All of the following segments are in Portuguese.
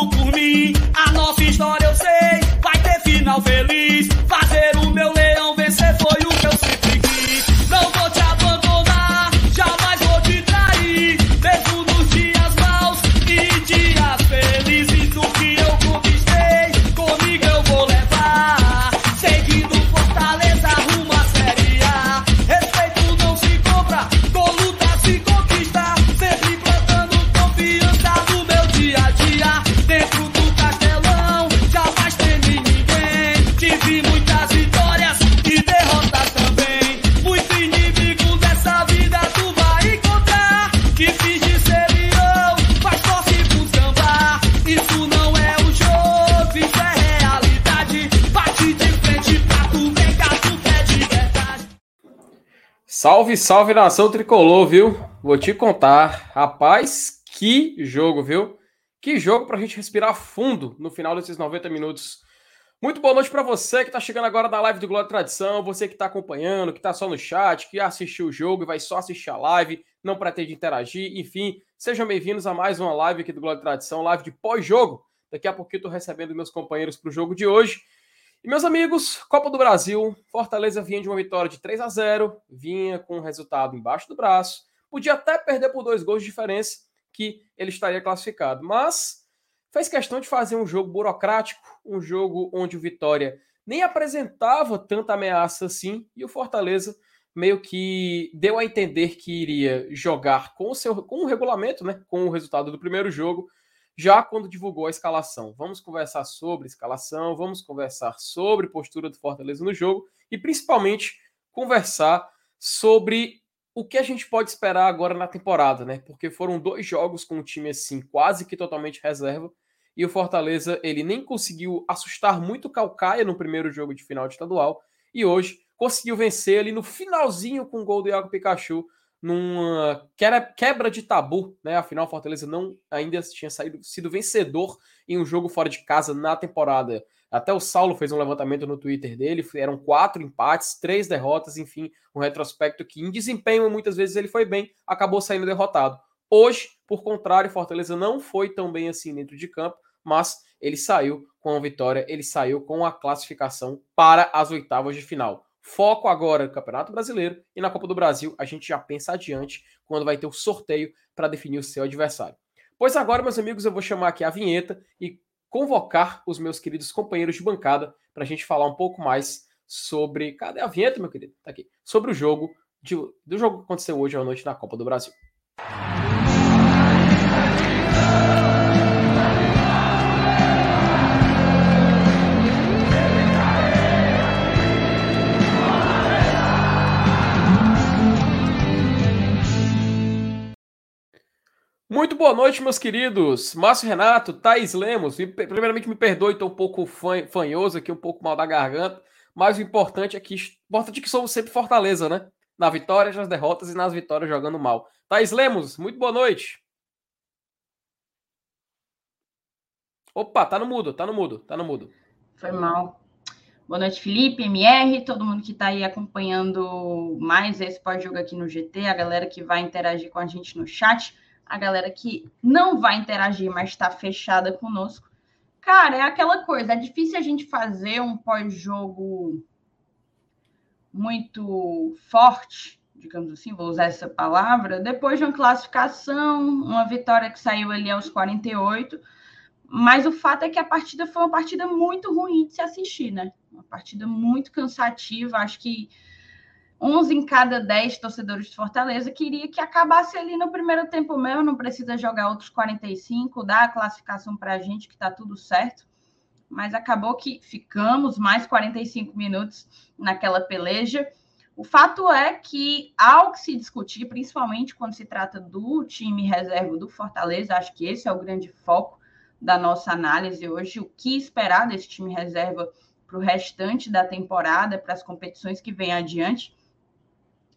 juro por mim, a nossa história eu sei, vai ter final feliz. Fazer Salve, salve nação tricolor, viu? Vou te contar. Rapaz, que jogo, viu? Que jogo pra gente respirar fundo no final desses 90 minutos. Muito boa noite pra você que tá chegando agora na live do e Tradição, você que tá acompanhando, que tá só no chat, que assistiu o jogo e vai só assistir a live, não pretende interagir, enfim, sejam bem-vindos a mais uma live aqui do e Tradição, live de pós-jogo. Daqui a pouquinho eu tô recebendo meus companheiros pro jogo de hoje. E meus amigos, Copa do Brasil, Fortaleza vinha de uma vitória de 3 a 0, vinha com o resultado embaixo do braço, podia até perder por dois gols de diferença, que ele estaria classificado, mas fez questão de fazer um jogo burocrático, um jogo onde o Vitória nem apresentava tanta ameaça assim, e o Fortaleza meio que deu a entender que iria jogar com o seu com o regulamento, né, com o resultado do primeiro jogo, já quando divulgou a escalação. Vamos conversar sobre escalação, vamos conversar sobre postura do Fortaleza no jogo e principalmente conversar sobre o que a gente pode esperar agora na temporada, né? Porque foram dois jogos com um time assim quase que totalmente reserva e o Fortaleza ele nem conseguiu assustar muito o Calcaia no primeiro jogo de final de estadual e hoje conseguiu vencer ali no finalzinho com o gol do Iago Pikachu numa quebra de tabu, né? Afinal, Fortaleza não ainda tinha saído, sido vencedor em um jogo fora de casa na temporada. Até o Saulo fez um levantamento no Twitter dele, eram quatro empates, três derrotas, enfim, um retrospecto que em desempenho muitas vezes ele foi bem, acabou saindo derrotado. Hoje, por contrário, Fortaleza não foi tão bem assim dentro de campo, mas ele saiu com a vitória, ele saiu com a classificação para as oitavas de final. Foco agora no Campeonato Brasileiro e na Copa do Brasil, a gente já pensa adiante quando vai ter o sorteio para definir o seu adversário. Pois agora, meus amigos, eu vou chamar aqui a vinheta e convocar os meus queridos companheiros de bancada para a gente falar um pouco mais sobre. Cadê a vinheta, meu querido? Tá aqui. Sobre o jogo de... do jogo que aconteceu hoje à noite na Copa do Brasil. Muito boa noite, meus queridos. Márcio Renato, Thaís Lemos. Primeiramente, me perdoe, estou um pouco fanhoso aqui, um pouco mal da garganta. Mas o importante é que, importante é que somos sempre Fortaleza, né? Na vitória, nas derrotas e nas vitórias jogando mal. Thaís Lemos, muito boa noite. Opa, tá no mudo, tá no mudo, tá no mudo. Foi mal. Boa noite, Felipe, MR, todo mundo que está aí acompanhando mais esse pós-jogo aqui no GT, a galera que vai interagir com a gente no chat a galera que não vai interagir, mas está fechada conosco. Cara, é aquela coisa, é difícil a gente fazer um pós-jogo muito forte, digamos assim, vou usar essa palavra, depois de uma classificação, uma vitória que saiu ali aos 48, mas o fato é que a partida foi uma partida muito ruim de se assistir, né? Uma partida muito cansativa, acho que 11 em cada 10 torcedores de Fortaleza queria que acabasse ali no primeiro tempo mesmo, não precisa jogar outros 45, dá a classificação para a gente que está tudo certo. Mas acabou que ficamos mais 45 minutos naquela peleja. O fato é que, ao que se discutir, principalmente quando se trata do time reserva do Fortaleza, acho que esse é o grande foco da nossa análise hoje, o que esperar desse time reserva para o restante da temporada, para as competições que vêm adiante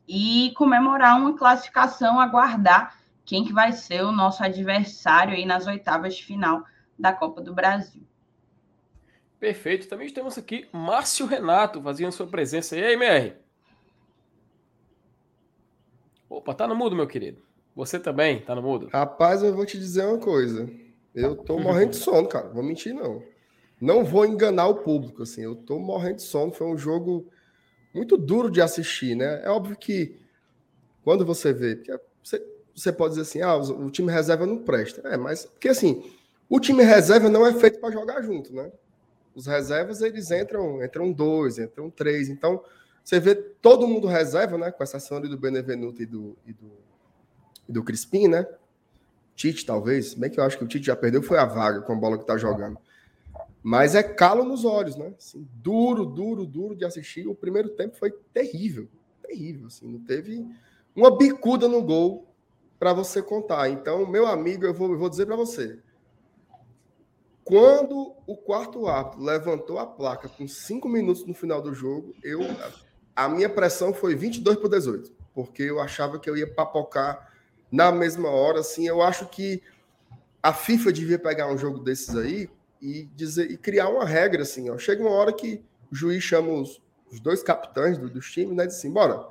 e comemorar uma classificação, aguardar quem que vai ser o nosso adversário aí nas oitavas de final da Copa do Brasil. Perfeito. Também temos aqui Márcio Renato fazendo sua presença. E aí, MR? Opa, tá no mudo, meu querido. Você também tá no mudo? Rapaz, eu vou te dizer uma coisa. Eu tô morrendo de sono, cara. Vou mentir, não. Não vou enganar o público, assim. Eu tô morrendo de sono. Foi um jogo muito duro de assistir, né? É óbvio que quando você vê, você, você pode dizer assim, ah, o time reserva não presta. É, mas porque assim, o time reserva não é feito para jogar junto, né? Os reservas eles entram, entram dois, entram três. Então você vê todo mundo reserva, né? Com exceção do Benevenuto e do, e do, e do Crispim, né? Tite, talvez. Bem que eu acho que o Tite já perdeu, foi a vaga com a bola que tá jogando. Mas é calo nos olhos, né? Assim, duro, duro, duro de assistir. O primeiro tempo foi terrível. Terrível, assim. Não teve uma bicuda no gol para você contar. Então, meu amigo, eu vou, eu vou dizer para você. Quando o quarto árbitro levantou a placa com cinco minutos no final do jogo, eu a minha pressão foi 22 por 18, porque eu achava que eu ia papocar na mesma hora. Assim, eu acho que a FIFA devia pegar um jogo desses aí e dizer e criar uma regra assim. Ó. Chega uma hora que o juiz chama os, os dois capitães do, dos times, né? Diz assim, bora,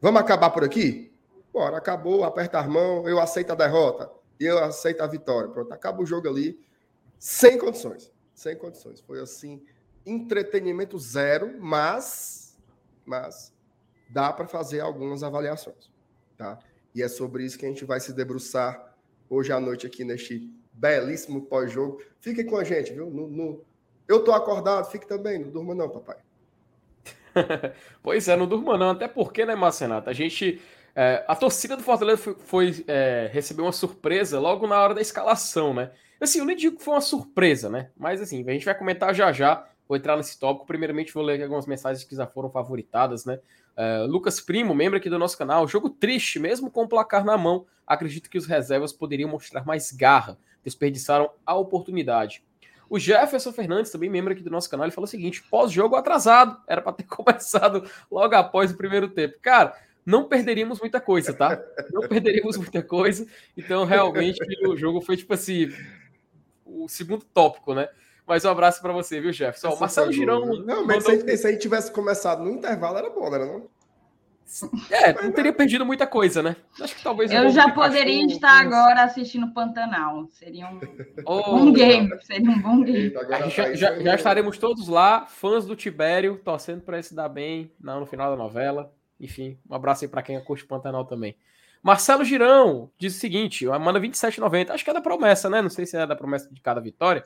vamos acabar por aqui? Bora, acabou, aperta as mãos, eu aceito a derrota, eu aceito a vitória. Pronto, acaba o jogo ali, sem condições, sem condições. Foi assim, entretenimento zero, mas, mas dá para fazer algumas avaliações, tá? E é sobre isso que a gente vai se debruçar hoje à noite aqui neste belíssimo pós-jogo. Fique com a gente, viu? No, no... Eu tô acordado, fique também, não durma não, papai. pois é, não durma não, até porque, né, Marcenato, a gente... É, a torcida do Fortaleza foi, foi é, receber uma surpresa logo na hora da escalação, né? Assim, eu nem digo que foi uma surpresa, né? Mas assim, a gente vai comentar já já, vou entrar nesse tópico. Primeiramente, vou ler algumas mensagens que já foram favoritadas, né? Uh, Lucas Primo, membro aqui do nosso canal, jogo triste, mesmo com o placar na mão. Acredito que os reservas poderiam mostrar mais garra, desperdiçaram a oportunidade. O Jefferson Fernandes, também membro aqui do nosso canal, ele falou o seguinte: pós-jogo atrasado, era para ter começado logo após o primeiro tempo. Cara, não perderíamos muita coisa, tá? Não perderíamos muita coisa. Então, realmente, o jogo foi tipo assim: o segundo tópico, né? Mas um abraço para você, viu, Jefferson? O Marcelo Girão. Não, mas mandou... se, se aí tivesse começado no intervalo, era bom, era não? É, não teria perdido muita coisa, né? Acho que talvez. Eu já poderia estar agora assistindo Pantanal. Seria um oh, bom game. Seria um bom game. Já, já, já, estaremos todos lá, fãs do Tibério, torcendo para esse dar bem no final da novela. Enfim, um abraço aí para quem curte Pantanal também. Marcelo Girão diz o seguinte: manda 27,90. Acho que é da promessa, né? Não sei se é da promessa de cada vitória.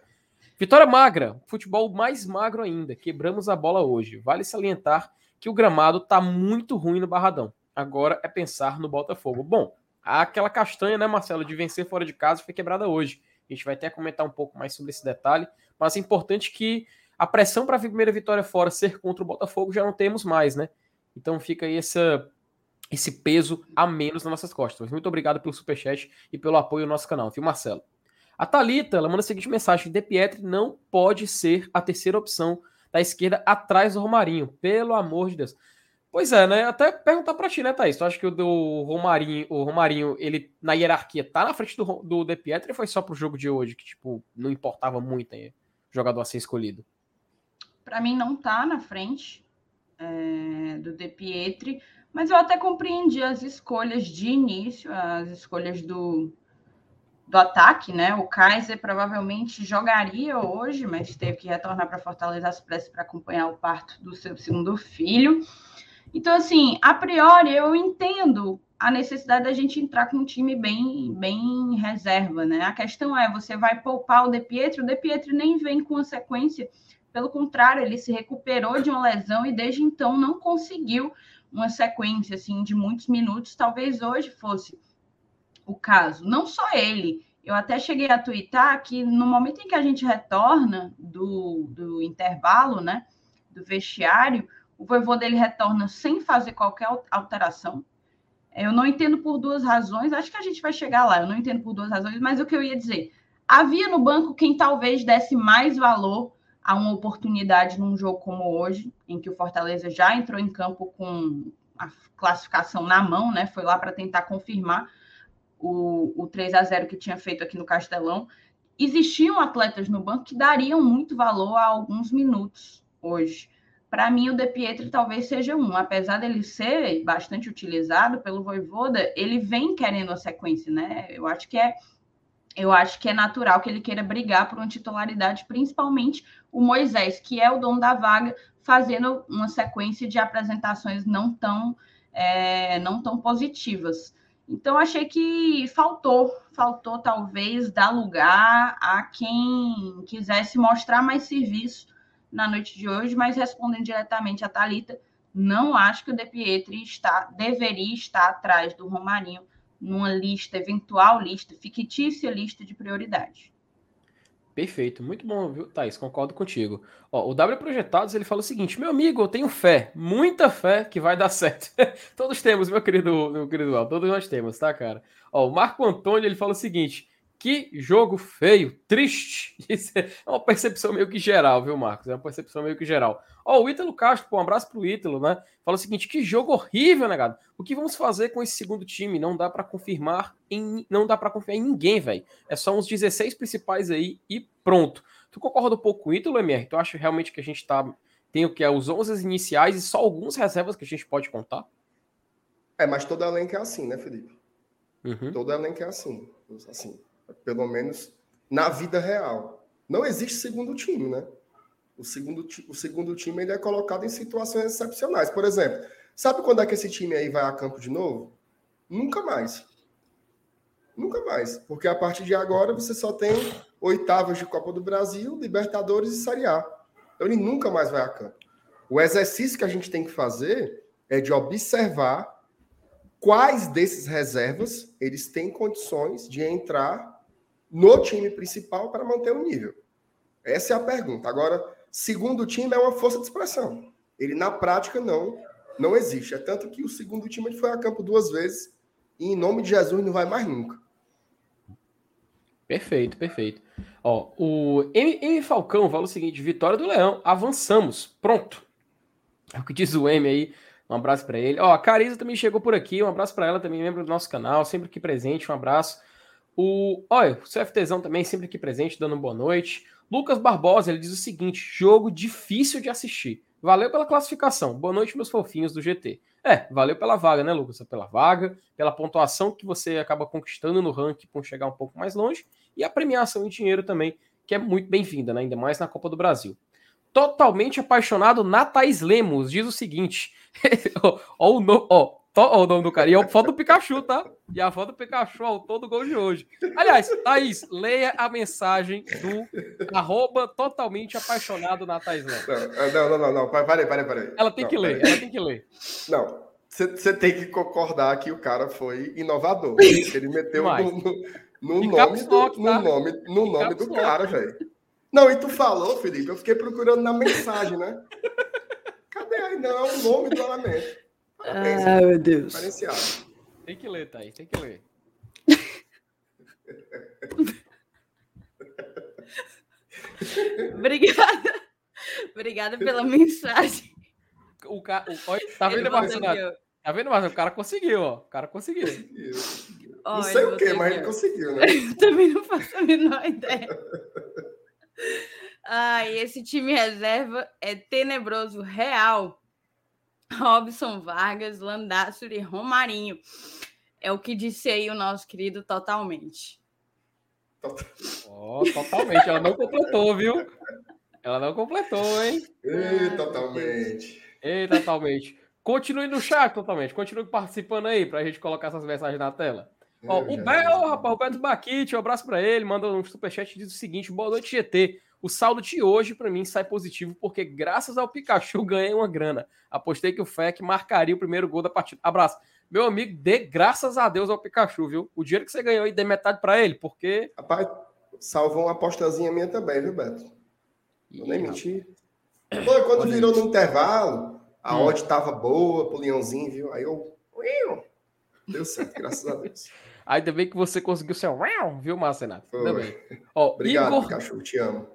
Vitória magra, futebol mais magro ainda. Quebramos a bola hoje. Vale salientar que o gramado tá muito ruim no Barradão. Agora é pensar no Botafogo. Bom, aquela castanha, né, Marcelo, de vencer fora de casa foi quebrada hoje. A gente vai até comentar um pouco mais sobre esse detalhe, mas é importante que a pressão para a primeira vitória fora ser contra o Botafogo já não temos mais, né? Então fica aí essa, esse peso a menos nas nossas costas. Muito obrigado pelo superchat e pelo apoio ao nosso canal, viu, Marcelo? A Talita, ela manda a seguinte mensagem: De Pietri não pode ser a terceira opção da esquerda atrás do Romarinho, pelo amor de Deus. Pois é, né? Até perguntar para ti, né, Thaís? Tu acha que o do Romarinho, o Romarinho, ele na hierarquia tá na frente do, do De ou foi só pro jogo de hoje que, tipo, não importava muito hein, jogador a ser escolhido? Para mim não tá na frente é, do De Pietri, mas eu até compreendi as escolhas de início, as escolhas do, do ataque, né? O Kaiser provavelmente jogaria hoje, mas teve que retornar para Fortaleza as pressas para acompanhar o parto do seu segundo filho. Então, assim, a priori eu entendo a necessidade da gente entrar com um time bem, bem reserva, né? A questão é, você vai poupar o De Pietro, o De Pietro nem vem com a sequência, pelo contrário, ele se recuperou de uma lesão e desde então não conseguiu uma sequência assim de muitos minutos, talvez hoje fosse o caso. Não só ele. Eu até cheguei a twittar que no momento em que a gente retorna do, do intervalo, né, do vestiário, o vovô dele retorna sem fazer qualquer alteração. Eu não entendo por duas razões, acho que a gente vai chegar lá. Eu não entendo por duas razões, mas o que eu ia dizer, havia no banco quem talvez desse mais valor a uma oportunidade num jogo como hoje, em que o Fortaleza já entrou em campo com a classificação na mão, né? Foi lá para tentar confirmar o, o 3 a 0 que tinha feito aqui no Castelão, existiam atletas no banco que dariam muito valor a alguns minutos hoje. Para mim, o De Pietri talvez seja um. Apesar dele ser bastante utilizado pelo Voivoda, ele vem querendo a sequência, né? Eu acho que é eu acho que é natural que ele queira brigar por uma titularidade, principalmente o Moisés, que é o dono da vaga, fazendo uma sequência de apresentações não tão, é, não tão positivas. Então, achei que faltou, faltou talvez dar lugar a quem quisesse mostrar mais serviço na noite de hoje, mas respondendo diretamente a Talita, não acho que o De Pietri está, deveria estar atrás do Romarinho numa lista, eventual lista, fictícia lista de prioridade. Perfeito, muito bom, viu, Thaís? Concordo contigo. Ó, o W Projetados ele fala o seguinte: meu amigo, eu tenho fé, muita fé que vai dar certo. todos temos, meu querido, meu querido todos nós temos, tá, cara? Ó, o Marco Antônio ele fala o seguinte: que jogo feio, triste. Isso é uma percepção meio que geral, viu, Marcos? É uma percepção meio que geral. Ó, o Ítalo Castro, pô, um abraço pro Ítalo, né? Fala o seguinte: que jogo horrível, negado. O que vamos fazer com esse segundo time? Não dá para confirmar em não dá para confiar em ninguém, velho. É só uns 16 principais aí e pronto. Tu concorda um pouco com o Ítalo, MR? Tu acha realmente que a gente tá tem o que é os 11 iniciais e só alguns reservas que a gente pode contar? É, mas todo elenco é assim, né, Felipe? Uhum. Todo elenco é assim, assim pelo menos na vida real. Não existe segundo time, né? O segundo, o segundo time ele é colocado em situações excepcionais. Por exemplo, sabe quando é que esse time aí vai a campo de novo? Nunca mais. Nunca mais. Porque a partir de agora você só tem oitavas de Copa do Brasil, Libertadores e Série A. Então ele nunca mais vai a campo. O exercício que a gente tem que fazer é de observar quais desses reservas eles têm condições de entrar no time principal para manter o nível? Essa é a pergunta. Agora, segundo time é uma força de expressão. Ele na prática não não existe. É tanto que o segundo time ele foi a campo duas vezes e em nome de Jesus não vai mais nunca. Perfeito, perfeito. Ó, o M, M Falcão fala o seguinte: vitória do Leão, avançamos, pronto. É o que diz o M aí. Um abraço para ele. Ó, a Carisa também chegou por aqui. Um abraço para ela também, membro do nosso canal, sempre aqui presente. Um abraço. O, olha, o CFTzão também sempre aqui presente, dando boa noite. Lucas Barbosa, ele diz o seguinte: jogo difícil de assistir. Valeu pela classificação. Boa noite, meus fofinhos do GT. É, valeu pela vaga, né, Lucas? Pela vaga, pela pontuação que você acaba conquistando no ranking por chegar um pouco mais longe e a premiação em dinheiro também, que é muito bem-vinda, né? ainda mais na Copa do Brasil. Totalmente apaixonado na Thais Lemos, diz o seguinte: ó, ó, ó, o nome do cara. E é a foto do Pikachu, tá? E a foto do Pikachu, autor do gol de hoje. Aliás, Thaís, leia a mensagem do arroba totalmente apaixonado na Thaís Não, não, não, não. Peraí, peraí, peraí. Ela tem não, que ler, ela tem que ler. Não, você tem que concordar que o cara foi inovador. Ele meteu no, no, no nome, do, no tá? nome, no nome do cara, velho. Não, e tu falou, Felipe, eu fiquei procurando na mensagem, né? Cadê aí? Não, o nome do elemento. Ah, meu Deus. Tem que ler, Thaís, tem que ler. Obrigada. Obrigada pela mensagem. O cara, o, tá vendo, Marcelo? Tá vendo, Marcelo? O cara conseguiu, ó. O cara conseguiu. não sei o que, mas ele conseguiu, né? Eu também não faço a menor ideia. Ai, esse time reserva é tenebroso, real. Robson Vargas, Landácio e Romarinho. É o que disse aí o nosso querido totalmente. Oh, totalmente. Ela não completou, viu? Ela não completou, hein? Ei, totalmente. Ei, totalmente. Continue no chat, totalmente. Continue participando aí pra gente colocar essas mensagens na tela. Ó, o Bel, rapaz, o Beto Baquite, um abraço para ele, manda um superchat e diz o seguinte: boa noite, GT. O saldo de hoje, para mim, sai positivo, porque graças ao Pikachu ganhei uma grana. Apostei que o FEC marcaria o primeiro gol da partida. Abraço. Meu amigo, dê graças a Deus ao Pikachu, viu? O dinheiro que você ganhou aí, dê metade para ele, porque. Rapaz, salvou uma apostazinha minha também, viu, Beto? Vou nem mentir. Foi quando virou no intervalo, a hum. odd tava boa pro Leãozinho, viu? Aí eu. Deu certo, graças a Deus. Ainda bem que você conseguiu ser viu, Marcenato? Ainda bem. Ó, Obrigado, Igor... Pikachu, te amo.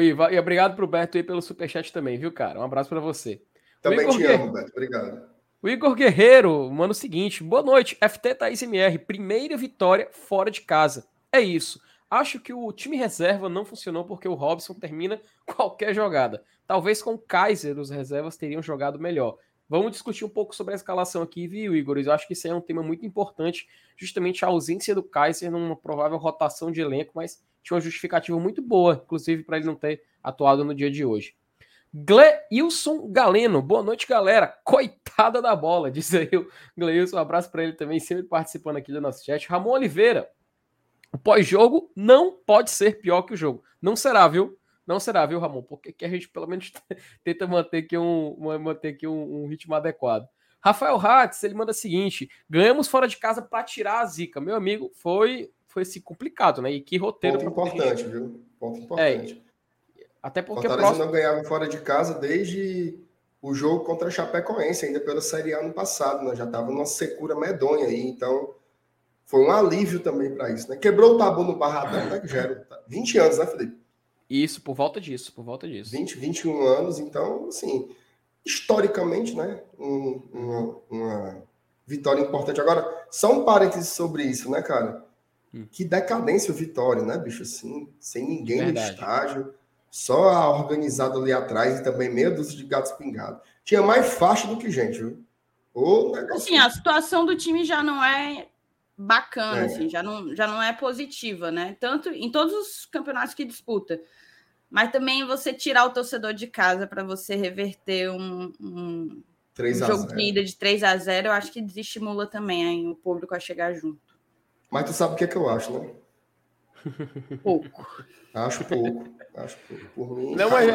E obrigado pro Beto aí pelo superchat também, viu, cara? Um abraço para você. Também te amo, Beto. Obrigado. O Igor Guerreiro manda o seguinte: boa noite, FT Thaís MR, primeira vitória fora de casa. É isso. Acho que o time reserva não funcionou porque o Robson termina qualquer jogada. Talvez com o Kaiser os reservas teriam jogado melhor. Vamos discutir um pouco sobre a escalação aqui, viu, Igor? Eu acho que isso é um tema muito importante, justamente a ausência do Kaiser numa provável rotação de elenco, mas tinha uma justificativa muito boa, inclusive para ele não ter atuado no dia de hoje. Gleilson Galeno, boa noite, galera. Coitada da bola, diz aí o Gleilson. Um abraço para ele também, sempre participando aqui do nosso chat. Ramon Oliveira, o pós-jogo não pode ser pior que o jogo. Não será, viu? Não será, viu, Ramon? Porque a gente pelo menos tenta manter aqui um, manter aqui um, um ritmo adequado. Rafael Hatz, ele manda o seguinte: ganhamos fora de casa para tirar a zica. Meu amigo, foi foi assim, complicado, né? E que roteiro. Ponto importante, gente... viu? Ponto importante. É, até porque Fortaleza próximo... não ganhava fora de casa desde o jogo contra a Chapecoense, ainda pela Série A no passado, né? Já estava numa secura medonha aí, então foi um alívio também para isso, né? Quebrou o tabu no Barradão, né? Que já era 20 anos, né, Felipe? Isso, por volta disso, por volta disso. 20, 21 anos, então, assim, historicamente, né? Um, uma, uma vitória importante. Agora, só um parênteses sobre isso, né, cara? Hum. Que decadência o Vitória, né, bicho? Assim, sem ninguém Verdade. no estágio, só a organizada ali atrás e também meia dúzia de gatos pingados. Tinha mais faixa do que gente, viu? O negócio... Assim, a situação do time já não é bacana, é. assim, já não, já não é positiva, né? Tanto em todos os campeonatos que disputa. Mas também você tirar o torcedor de casa para você reverter um, um, um jogo de ida de 3 a 0 eu acho que desestimula também hein, o público a chegar junto. Mas tu sabe o que é que eu acho, né? Pouco. Acho pouco. Acho pouco. Por mim, não, mas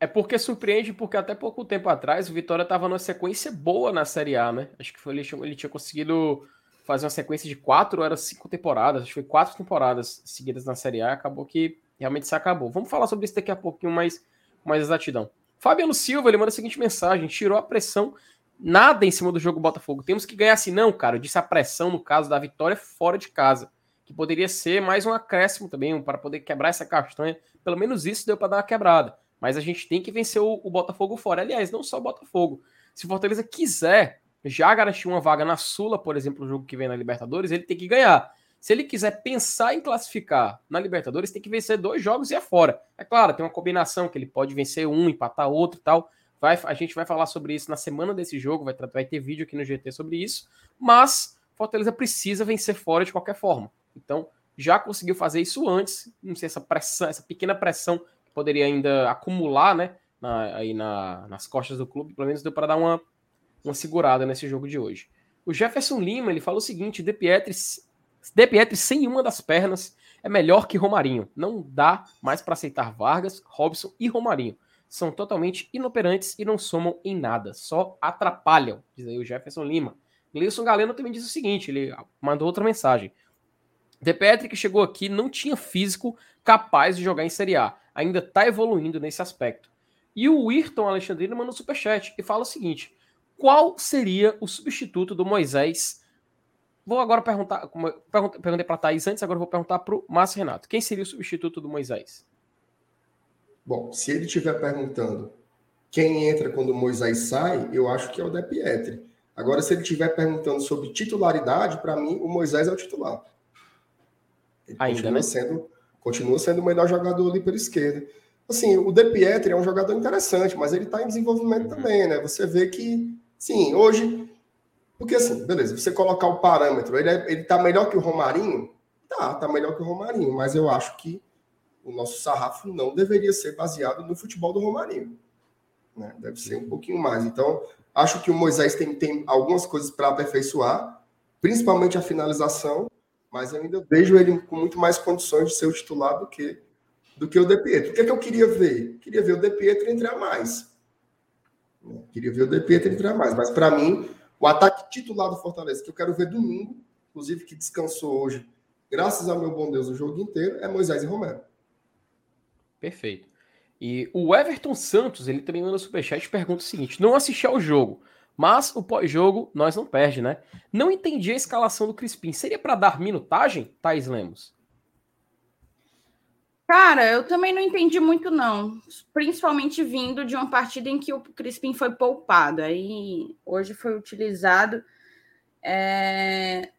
é, é porque surpreende, porque até pouco tempo atrás o Vitória estava numa sequência boa na Série A, né? Acho que foi, ele, ele tinha conseguido fazer uma sequência de quatro ou era cinco temporadas, acho que foi quatro temporadas seguidas na Série A, acabou que realmente se acabou. Vamos falar sobre isso daqui a pouquinho mais, mais exatidão. Fabiano Silva, ele manda a seguinte mensagem, tirou a pressão nada em cima do jogo Botafogo. Temos que ganhar assim. Não, cara, eu disse a pressão no caso da vitória fora de casa. Que poderia ser mais um acréscimo também, para poder quebrar essa castanha. Pelo menos isso deu para dar uma quebrada. Mas a gente tem que vencer o, o, Botafogo fora. Aliás, não só o Botafogo. Se o Fortaleza quiser já garantir uma vaga na Sula, por exemplo, o jogo que vem na Libertadores, ele tem que ganhar. Se ele quiser pensar em classificar na Libertadores, tem que vencer dois jogos e é fora. É claro, tem uma combinação que ele pode vencer um, empatar outro e tal. Vai, a gente vai falar sobre isso na semana desse jogo, vai, vai ter vídeo aqui no GT sobre isso, mas Fortaleza precisa vencer fora de qualquer forma. Então, já conseguiu fazer isso antes, não sei, essa pressão, essa pequena pressão que poderia ainda acumular, né, na, aí na, nas costas do clube, pelo menos deu para dar uma, uma segurada nesse jogo de hoje. O Jefferson Lima, ele fala o seguinte, De Pietri, De Pietri sem uma das pernas é melhor que Romarinho. Não dá mais para aceitar Vargas, Robson e Romarinho são totalmente inoperantes e não somam em nada, só atrapalham, diz aí o Jefferson Lima. Gleison Galeno também diz o seguinte, ele mandou outra mensagem. De Petri que chegou aqui não tinha físico capaz de jogar em Série A, ainda está evoluindo nesse aspecto. E o Ayrton Alexandrino manda um superchat e fala o seguinte, qual seria o substituto do Moisés? Vou agora perguntar, perguntei para a Thaís antes, agora vou perguntar para o Márcio Renato. Quem seria o substituto do Moisés? Bom, se ele estiver perguntando quem entra quando o Moisés sai, eu acho que é o De Pietri. Agora, se ele estiver perguntando sobre titularidade, para mim, o Moisés é o titular. Ele Ainda, continua, né? sendo, continua sendo o melhor jogador ali pela esquerda. Assim, o De Pietri é um jogador interessante, mas ele está em desenvolvimento uhum. também, né? Você vê que, sim, hoje. Porque assim, beleza, você colocar o parâmetro, ele, é, ele tá melhor que o Romarinho? Tá, tá melhor que o Romarinho, mas eu acho que o nosso sarrafo não deveria ser baseado no futebol do Romarinho. Né? Deve ser um pouquinho mais. Então, acho que o Moisés tem, tem algumas coisas para aperfeiçoar, principalmente a finalização, mas eu ainda vejo ele com muito mais condições de ser o titular do que, do que o De Pietro. O que, é que eu queria ver? Queria ver o De Pietro entrar mais. Queria ver o De Pietro entrar mais. Mas, para mim, o ataque titular do Fortaleza, que eu quero ver domingo, inclusive que descansou hoje, graças ao meu bom Deus o jogo inteiro, é Moisés e Romero. Perfeito. E o Everton Santos, ele também manda superchat e pergunta o seguinte: não assisti ao jogo, mas o pós-jogo nós não perde, né? Não entendi a escalação do Crispim. Seria para dar minutagem, Thais Lemos? Cara, eu também não entendi muito, não. Principalmente vindo de uma partida em que o Crispim foi poupado. Aí hoje foi utilizado. É...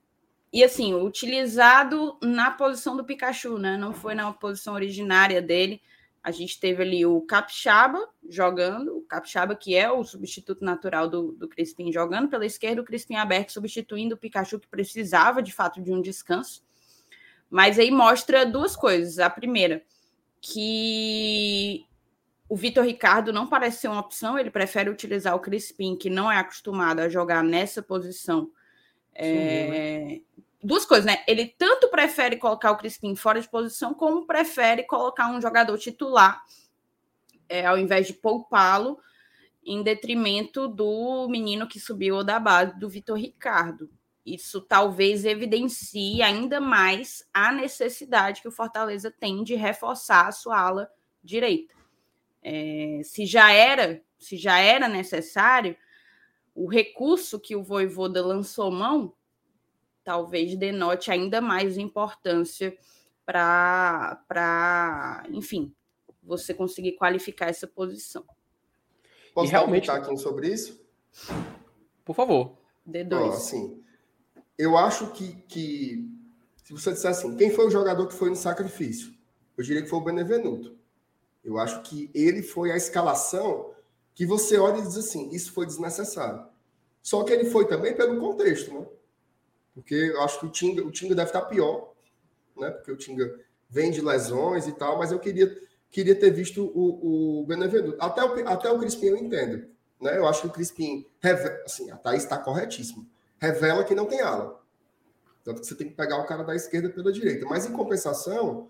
E assim, utilizado na posição do Pikachu, né? Não foi na posição originária dele A gente teve ali o Capixaba jogando, o Capixaba que é o substituto natural do, do Crispim jogando pela esquerda, o Crispim aberto substituindo o Pikachu que precisava de fato de um descanso. Mas aí mostra duas coisas. A primeira, que o Vitor Ricardo não parece ser uma opção, ele prefere utilizar o Crispim, que não é acostumado a jogar nessa posição. É... Duas coisas, né? Ele tanto prefere colocar o Crispim fora de posição, como prefere colocar um jogador titular, é, ao invés de poupá-lo, em detrimento do menino que subiu da base, do Vitor Ricardo. Isso talvez evidencie ainda mais a necessidade que o Fortaleza tem de reforçar a sua ala direita. É, se já era, se já era necessário, o recurso que o Voivoda lançou mão talvez denote ainda mais importância para, enfim, você conseguir qualificar essa posição. Posso e realmente um aqui sobre isso? Por favor. D2. Oh, assim, eu acho que, que se você disser assim, quem foi o jogador que foi no sacrifício? Eu diria que foi o Benevenuto. Eu acho que ele foi a escalação que você olha e diz assim: isso foi desnecessário. Só que ele foi também pelo contexto, né? Porque eu acho que o Tinga, o Tinga deve estar pior, né? Porque o Tinga vem de lesões e tal, mas eu queria, queria ter visto o, o Benevenuto. Até o, até o Crispim eu entendo. Né? Eu acho que o Crispim, assim, a Thaís está corretíssima, revela que não tem ala. Tanto que você tem que pegar o cara da esquerda pela direita. Mas em compensação,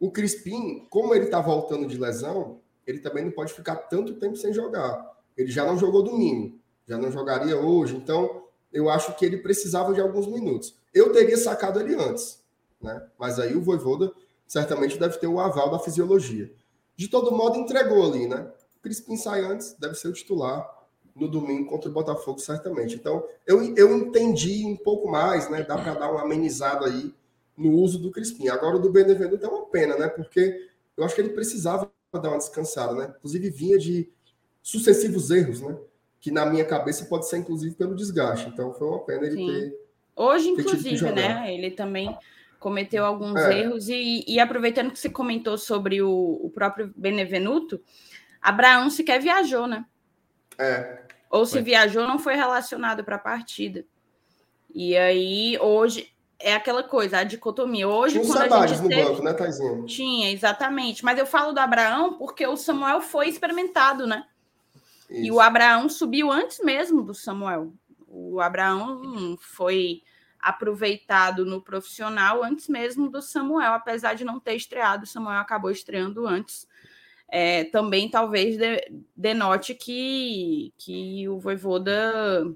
o Crispim, como ele está voltando de lesão, ele também não pode ficar tanto tempo sem jogar. Ele já não jogou domingo, já não jogaria hoje, então eu acho que ele precisava de alguns minutos. Eu teria sacado ele antes, né? Mas aí o Voivoda certamente deve ter o aval da fisiologia. De todo modo, entregou ali, né? O Crispim sai antes, deve ser o titular no domingo contra o Botafogo, certamente. Então, eu, eu entendi um pouco mais, né? Dá para dar uma amenizada aí no uso do Crispim. Agora o do Benevenuto é uma pena, né? Porque eu acho que ele precisava dar uma descansada, né? Inclusive vinha de sucessivos erros, né? Que na minha cabeça pode ser inclusive pelo desgaste. Então foi uma pena ele Sim. ter. Hoje, ter inclusive, né? Ele também cometeu alguns é. erros. E, e, aproveitando que você comentou sobre o, o próprio Benevenuto, Abraão sequer viajou, né? É. Ou se viajou, não foi relacionado para a partida. E aí, hoje, é aquela coisa, a dicotomia. Hoje, Tinha quando a gente no teve... banco, né, Taizinho? Tinha, exatamente. Mas eu falo do Abraão porque o Samuel foi experimentado, né? Isso. E o Abraão subiu antes mesmo do Samuel. O Abraão foi aproveitado no profissional antes mesmo do Samuel, apesar de não ter estreado, o Samuel acabou estreando antes. É, também talvez de, denote que, que o Voivoda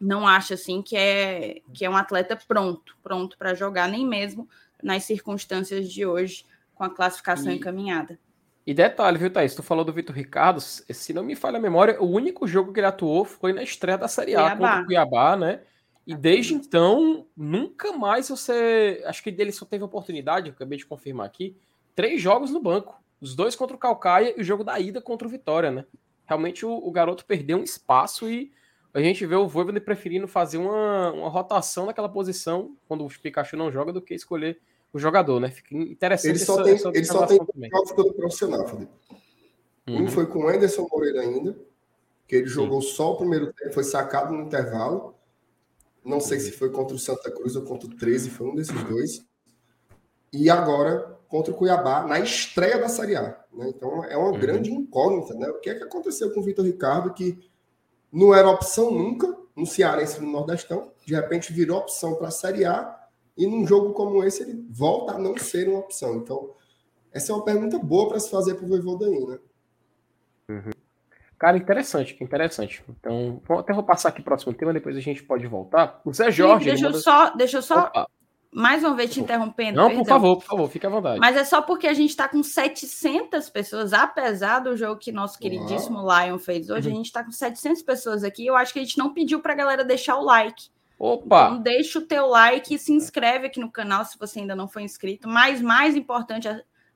não acha assim que é que é um atleta pronto, pronto para jogar nem mesmo nas circunstâncias de hoje com a classificação e, encaminhada. E detalhe, viu, Thaís? Tu falou do Vitor Ricardo, se não me falha a memória, o único jogo que ele atuou foi na estreia da Série A Cuiabá. contra o Cuiabá, né? E desde então, nunca mais você. Acho que dele só teve oportunidade, acabei de confirmar aqui. Três jogos no banco. Os dois contra o Calcaia e o jogo da ida contra o Vitória, né? Realmente o, o garoto perdeu um espaço e a gente vê o Voivoda preferindo fazer uma, uma rotação naquela posição quando o Pikachu não joga do que escolher o jogador, né? Fica interessante. Ele só essa, tem, ele só tem jogos pelo profissional, Felipe. Uhum. Um foi com o Anderson Moreira ainda, que ele Sim. jogou só o primeiro tempo, foi sacado no intervalo. Não sei uhum. se foi contra o Santa Cruz ou contra o 13, foi um desses dois. E agora contra o Cuiabá, na estreia da Série A. Né? Então é uma uhum. grande incógnita, né? O que é que aconteceu com o Vitor Ricardo, que não era opção nunca no Cearense no Nordestão, de repente virou opção para a Série A, e num jogo como esse ele volta a não ser uma opção. Então, essa é uma pergunta boa para se fazer para o Voivodaí, né? Uhum. Cara, interessante, interessante. Então, até vou passar aqui o próximo tema, depois a gente pode voltar. O Zé Jorge. Sim, deixa, eu só, deixa eu só Opa mais uma vez te interrompendo. Não, perdão. por favor, por favor, fique à vontade. Mas é só porque a gente está com 700 pessoas, apesar do jogo que nosso queridíssimo Uau. Lion fez hoje, uhum. a gente está com 700 pessoas aqui. Eu acho que a gente não pediu para a galera deixar o like. Opa! Então deixa o teu like e se inscreve aqui no canal se você ainda não foi inscrito. Mas mais importante,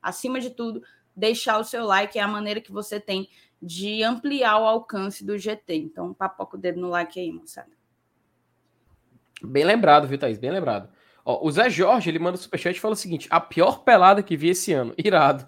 acima de tudo, deixar o seu like é a maneira que você tem de ampliar o alcance do GT. Então, papoca o dedo no like aí, moçada. Bem lembrado, viu, Thaís? Bem lembrado. Ó, o Zé Jorge, ele manda superchat e fala o seguinte: a pior pelada que vi esse ano. Irado.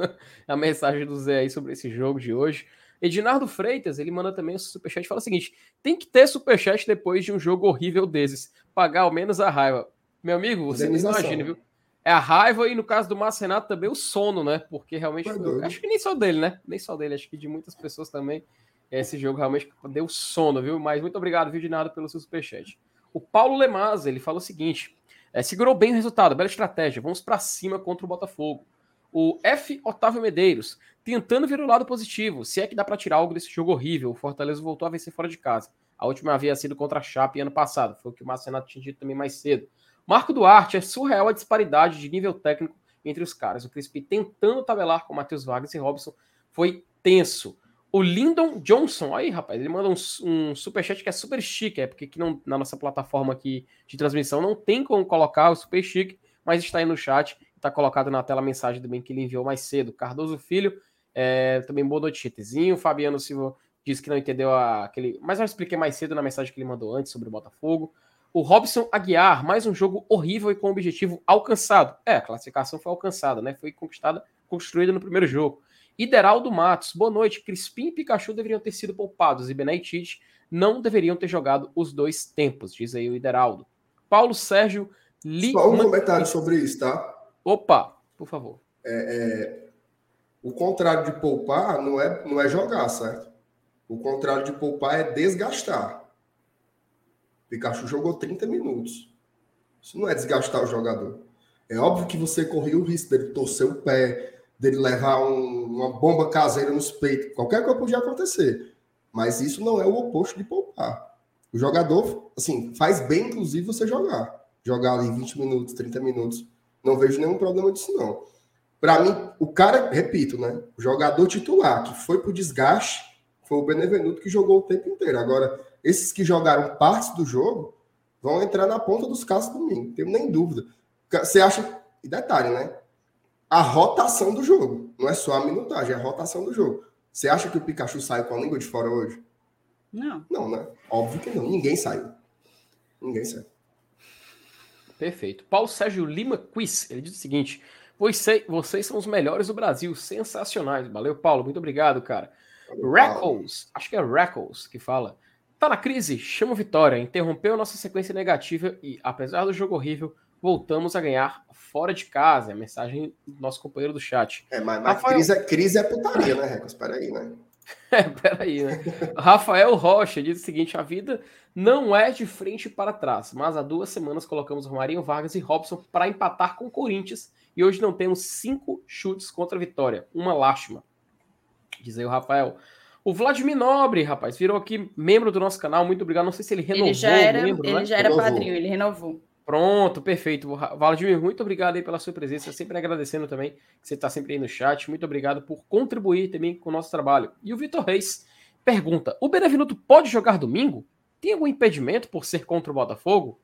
a mensagem do Zé aí sobre esse jogo de hoje. Edinardo Freitas, ele manda também o superchat e fala o seguinte: tem que ter superchat depois de um jogo horrível desses. Pagar ao menos a raiva. Meu amigo, você não imagina, viu? É a raiva e no caso do Márcio Renato também o sono, né? Porque realmente. Foi, acho que nem só dele, né? Nem só dele, acho que de muitas pessoas também. Esse jogo realmente deu sono, viu? Mas muito obrigado, viu, de nada, pelo seu superchat. O Paulo Lemaz, ele fala o seguinte: é, segurou bem o resultado, bela estratégia. Vamos para cima contra o Botafogo. O F. Otávio Medeiros, tentando ver o lado positivo. Se é que dá para tirar algo desse jogo horrível, o Fortaleza voltou a vencer fora de casa. A última havia sido contra a Chape ano passado. Foi o que o Márcio Renato tinha dito também mais cedo. Marco Duarte, é surreal a disparidade de nível técnico entre os caras. O Crispi tentando tabelar com Matheus Vargas e Robson foi tenso. O Lyndon Johnson, aí rapaz, ele manda um, um superchat que é super chique, é porque aqui não, na nossa plataforma aqui de transmissão não tem como colocar o super chique, mas está aí no chat, está colocado na tela a mensagem também que ele enviou mais cedo. Cardoso Filho, é, também boa noite, Chetezinho. Fabiano Silva disse que não entendeu a, aquele. Mas eu expliquei mais cedo na mensagem que ele mandou antes sobre o Botafogo. O Robson Aguiar, mais um jogo horrível e com objetivo alcançado. É, a classificação foi alcançada, né? Foi conquistada, construída no primeiro jogo. Ideraldo Matos, boa noite. Crispim e Pikachu deveriam ter sido poupados e Bené e Tite não deveriam ter jogado os dois tempos, diz aí o Ideraldo. Paulo Sérgio Li... Só um comentário sobre isso, tá? Opa, por favor. É, é, o contrário de poupar não é, não é jogar, certo? O contrário de poupar é desgastar. Pikachu jogou 30 minutos. Isso não é desgastar o jogador. É óbvio que você corria o risco dele torcer o pé, dele levar um, uma bomba caseira nos peitos, qualquer coisa podia acontecer. Mas isso não é o oposto de poupar. O jogador, assim, faz bem, inclusive, você jogar. Jogar ali 20 minutos, 30 minutos. Não vejo nenhum problema disso, não. Para mim, o cara, repito, né? O jogador titular que foi pro desgaste foi o Benevenuto que jogou o tempo inteiro. Agora, esses que jogaram partes do jogo vão entrar na ponta dos casos domingo, não tenho nem dúvida. Você acha. E detalhe, né? A rotação do jogo. Não é só a minutagem, é a rotação do jogo. Você acha que o Pikachu saiu com a língua de fora hoje? Não. Não, né? Óbvio que não. Ninguém saiu. Ninguém saiu. Perfeito. Paulo Sérgio Lima Quiz, ele diz o seguinte: vocês, vocês são os melhores do Brasil, sensacionais. Valeu, Paulo, muito obrigado, cara. Reckles, acho que é Reckles que fala. Tá na crise, chama vitória, interrompeu a nossa sequência negativa e, apesar do jogo horrível, voltamos a ganhar fora de casa. É a mensagem do nosso companheiro do chat. É, mas, mas Rafael... crise, é, crise é putaria, né, Recos? Peraí, né? É, peraí, né? Rafael Rocha diz o seguinte: a vida não é de frente para trás, mas há duas semanas colocamos Romarinho Vargas e Robson para empatar com o Corinthians e hoje não temos cinco chutes contra a vitória. Uma lástima. Diz aí o Rafael. O Vladimir Nobre, rapaz, virou aqui membro do nosso canal. Muito obrigado. Não sei se ele renovou. Ele já era, membro, ele né? já era padrinho, ele renovou. Pronto, perfeito. Vladimir, muito obrigado aí pela sua presença. Sempre agradecendo também que você está sempre aí no chat. Muito obrigado por contribuir também com o nosso trabalho. E o Vitor Reis pergunta: o Benevenuto pode jogar domingo? Tem algum impedimento por ser contra o Botafogo?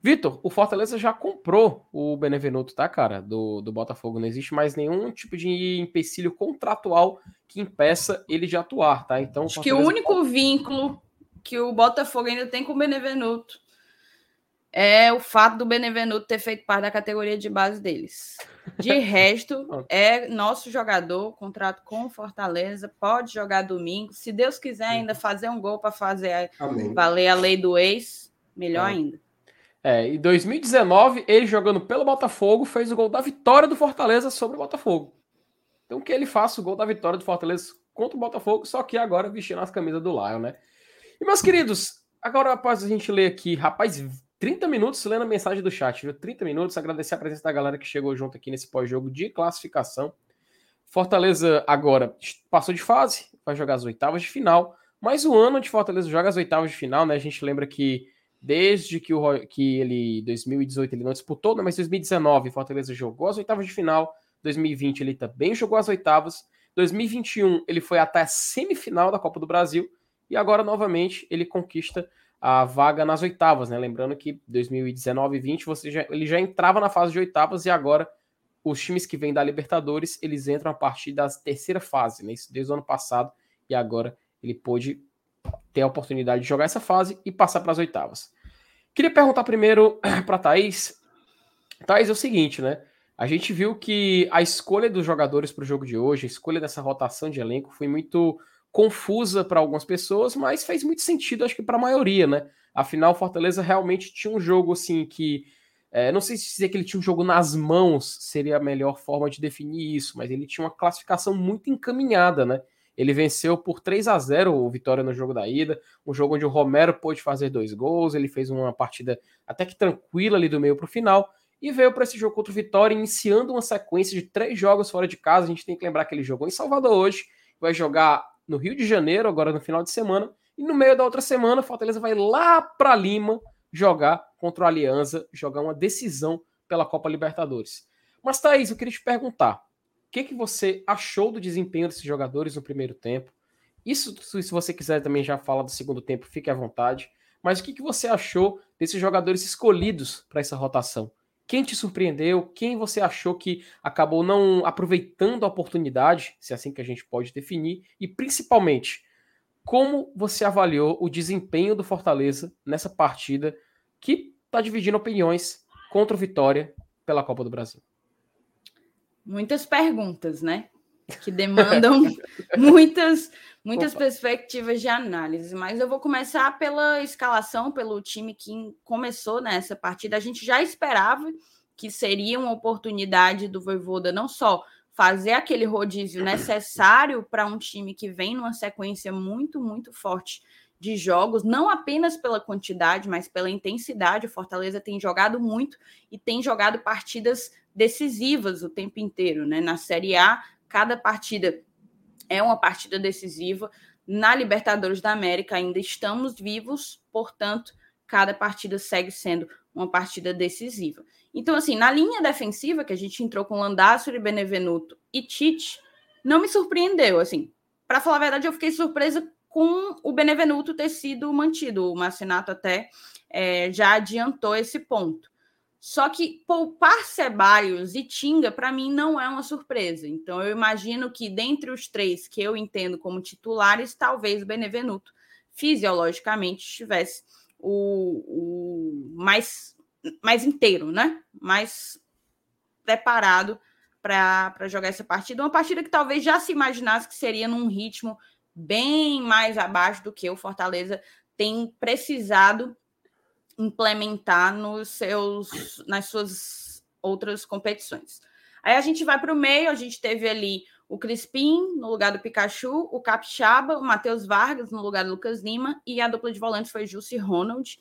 Vitor, o Fortaleza já comprou o Benevenuto, tá, cara? Do, do Botafogo. Não existe mais nenhum tipo de empecilho contratual que impeça ele de atuar, tá? Então. Acho que o único pode... vínculo que o Botafogo ainda tem com o Benevenuto é o fato do Benevenuto ter feito parte da categoria de base deles. De resto, é nosso jogador, contrato com Fortaleza, pode jogar domingo. Se Deus quiser ainda fazer um gol para fazer Amém. valer a lei do ex, melhor é. ainda. É, em 2019, ele jogando pelo Botafogo, fez o gol da vitória do Fortaleza sobre o Botafogo. Então que ele faça o gol da vitória do Fortaleza contra o Botafogo, só que agora vestindo as camisas do Lion, né? E meus queridos, agora após a gente ler aqui, rapaz, 30 minutos lendo a mensagem do chat, viu? 30 minutos, agradecer a presença da galera que chegou junto aqui nesse pós-jogo de classificação. Fortaleza agora passou de fase, vai jogar as oitavas de final, mas o ano de Fortaleza joga as oitavas de final, né? A gente lembra que desde que, o, que ele, 2018, ele não disputou, né? mas 2019, Fortaleza jogou as oitavas de final, 2020 ele também jogou as oitavas, 2021 ele foi até a semifinal da Copa do Brasil, e agora novamente ele conquista a vaga nas oitavas, né? Lembrando que 2019 e 20 você já, ele já entrava na fase de oitavas e agora os times que vêm da Libertadores, eles entram a partir da terceira fase, né? Isso desde o ano passado e agora ele pôde ter a oportunidade de jogar essa fase e passar para as oitavas. Queria perguntar primeiro para Thaís Thais, é o seguinte, né? A gente viu que a escolha dos jogadores para o jogo de hoje, a escolha dessa rotação de elenco foi muito confusa para algumas pessoas, mas fez muito sentido, acho que para a maioria, né? Afinal, Fortaleza realmente tinha um jogo assim que. É, não sei se dizer que ele tinha um jogo nas mãos seria a melhor forma de definir isso, mas ele tinha uma classificação muito encaminhada, né? Ele venceu por 3 a 0 o Vitória no jogo da ida, um jogo onde o Romero pôde fazer dois gols, ele fez uma partida até que tranquila ali do meio para o final, e veio para esse jogo contra o Vitória, iniciando uma sequência de três jogos fora de casa. A gente tem que lembrar que ele jogou em Salvador hoje, vai jogar no Rio de Janeiro, agora no final de semana, e no meio da outra semana, Fortaleza vai lá para Lima jogar contra o Aliança, jogar uma decisão pela Copa Libertadores. Mas, Thaís, eu queria te perguntar: o que, que você achou do desempenho desses jogadores no primeiro tempo? Isso, se você quiser também já falar do segundo tempo, fique à vontade. Mas o que, que você achou desses jogadores escolhidos para essa rotação? Quem te surpreendeu? Quem você achou que acabou não aproveitando a oportunidade, se é assim que a gente pode definir? E principalmente, como você avaliou o desempenho do Fortaleza nessa partida que está dividindo opiniões contra o Vitória pela Copa do Brasil? Muitas perguntas, né? Que demandam muitas, muitas perspectivas de análise. Mas eu vou começar pela escalação, pelo time que começou nessa partida. A gente já esperava que seria uma oportunidade do Voivoda não só fazer aquele rodízio necessário para um time que vem numa sequência muito, muito forte de jogos, não apenas pela quantidade, mas pela intensidade. O Fortaleza tem jogado muito e tem jogado partidas decisivas o tempo inteiro, né? Na Série A, cada partida é uma partida decisiva. Na Libertadores da América ainda estamos vivos, portanto, cada partida segue sendo uma partida decisiva. Então, assim, na linha defensiva, que a gente entrou com Landácio, Benevenuto e Tite, não me surpreendeu, assim. Para falar a verdade, eu fiquei surpresa com o Benevenuto ter sido mantido. O Marcinato até é, já adiantou esse ponto. Só que poupar Ceballos e Tinga, para mim, não é uma surpresa. Então, eu imagino que dentre os três que eu entendo como titulares, talvez o Benevenuto fisiologicamente estivesse o, o mais mais inteiro, né? Mais preparado para jogar essa partida. Uma partida que talvez já se imaginasse que seria num ritmo bem mais abaixo do que o Fortaleza tem precisado implementar nos seus, nas suas outras competições. Aí a gente vai para o meio, a gente teve ali o Crispim no lugar do Pikachu, o Capixaba, o Matheus Vargas no lugar do Lucas Lima e a dupla de volantes foi Jussi Ronald.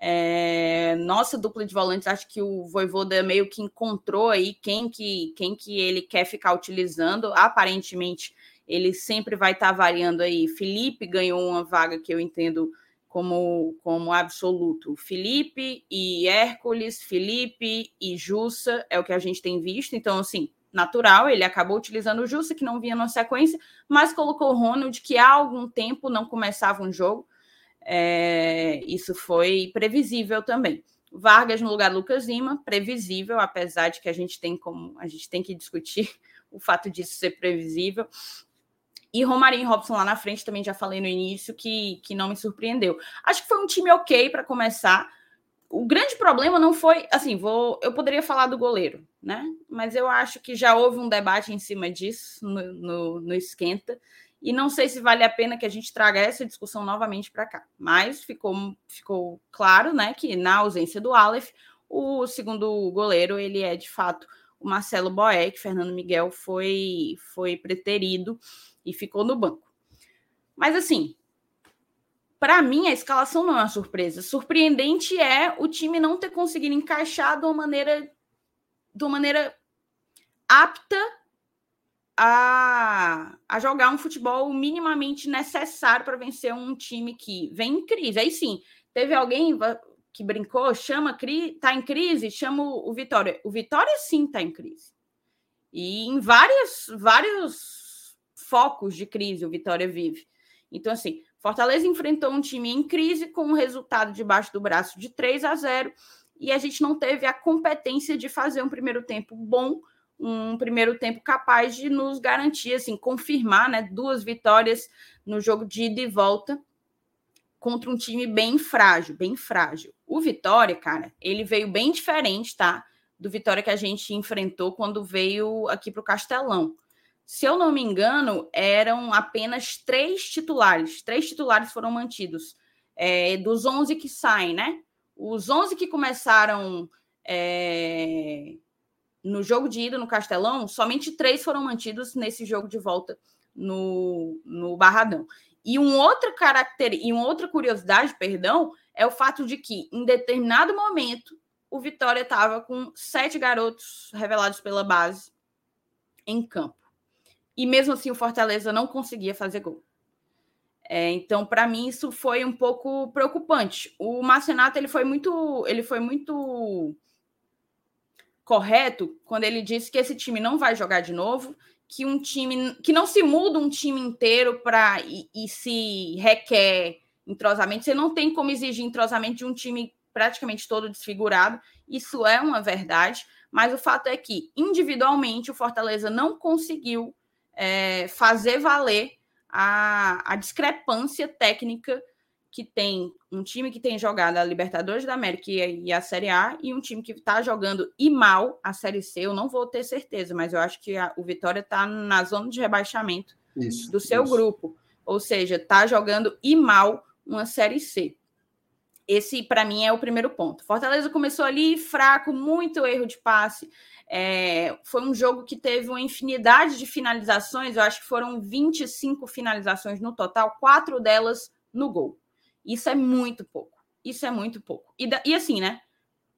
É, nossa dupla de volantes, acho que o Voivoda meio que encontrou aí quem que, quem que ele quer ficar utilizando. Aparentemente, ele sempre vai estar tá variando aí. Felipe ganhou uma vaga que eu entendo como, como absoluto. Felipe e Hércules, Felipe e Jussa é o que a gente tem visto. Então, assim, natural, ele acabou utilizando o Jussa, que não vinha na sequência, mas colocou o Ronald, que há algum tempo não começava um jogo. É, isso foi previsível também. Vargas no lugar do Lucas Lima, previsível, apesar de que a gente tem como a gente tem que discutir o fato disso ser previsível. E Romarinho e Robson lá na frente, também já falei no início que, que não me surpreendeu. Acho que foi um time ok para começar. O grande problema não foi, assim, vou, eu poderia falar do goleiro, né? Mas eu acho que já houve um debate em cima disso no, no, no esquenta e não sei se vale a pena que a gente traga essa discussão novamente para cá. Mas ficou, ficou claro, né, que na ausência do Aleph, o segundo goleiro ele é de fato o Marcelo Boeck, Fernando Miguel foi foi preterido e ficou no banco. Mas assim, para mim a escalação não é uma surpresa. Surpreendente é o time não ter conseguido encaixar de uma maneira de uma maneira apta a, a jogar um futebol minimamente necessário para vencer um time que vem em crise. Aí sim, teve alguém que brincou, chama tá em crise, chama o Vitória. O Vitória sim está em crise. E em várias, vários focos de crise o Vitória vive. Então, assim, Fortaleza enfrentou um time em crise com um resultado debaixo do braço de 3 a 0 e a gente não teve a competência de fazer um primeiro tempo bom um primeiro tempo capaz de nos garantir, assim, confirmar, né, duas vitórias no jogo de ida e volta contra um time bem frágil, bem frágil. O Vitória, cara, ele veio bem diferente, tá? do Vitória que a gente enfrentou quando veio aqui para o Castelão. Se eu não me engano, eram apenas três titulares. Três titulares foram mantidos. É, dos 11 que saem, né? Os 11 que começaram é, no jogo de ida no Castelão, somente três foram mantidos nesse jogo de volta no, no Barradão. E um outra caracter, e uma outra curiosidade, perdão, é o fato de que em determinado momento o Vitória estava com sete garotos revelados pela base em campo. E mesmo assim o Fortaleza não conseguia fazer gol. É, então, para mim, isso foi um pouco preocupante. O Marcenato ele foi muito, ele foi muito correto quando ele disse que esse time não vai jogar de novo, que um time que não se muda um time inteiro para e, e, se requer entrosamento. Você não tem como exigir entrosamento de um time praticamente todo desfigurado. Isso é uma verdade, mas o fato é que individualmente o Fortaleza não conseguiu é, fazer valer a, a discrepância técnica que tem um time que tem jogado a Libertadores da América e a Série A e um time que está jogando e mal a Série C, eu não vou ter certeza, mas eu acho que a, o Vitória está na zona de rebaixamento isso, do seu isso. grupo, ou seja, está jogando e mal uma Série C. Esse, para mim, é o primeiro ponto. Fortaleza começou ali fraco, muito erro de passe. É, foi um jogo que teve uma infinidade de finalizações, eu acho que foram 25 finalizações no total, quatro delas no gol. Isso é muito pouco. Isso é muito pouco. E, da, e assim, né?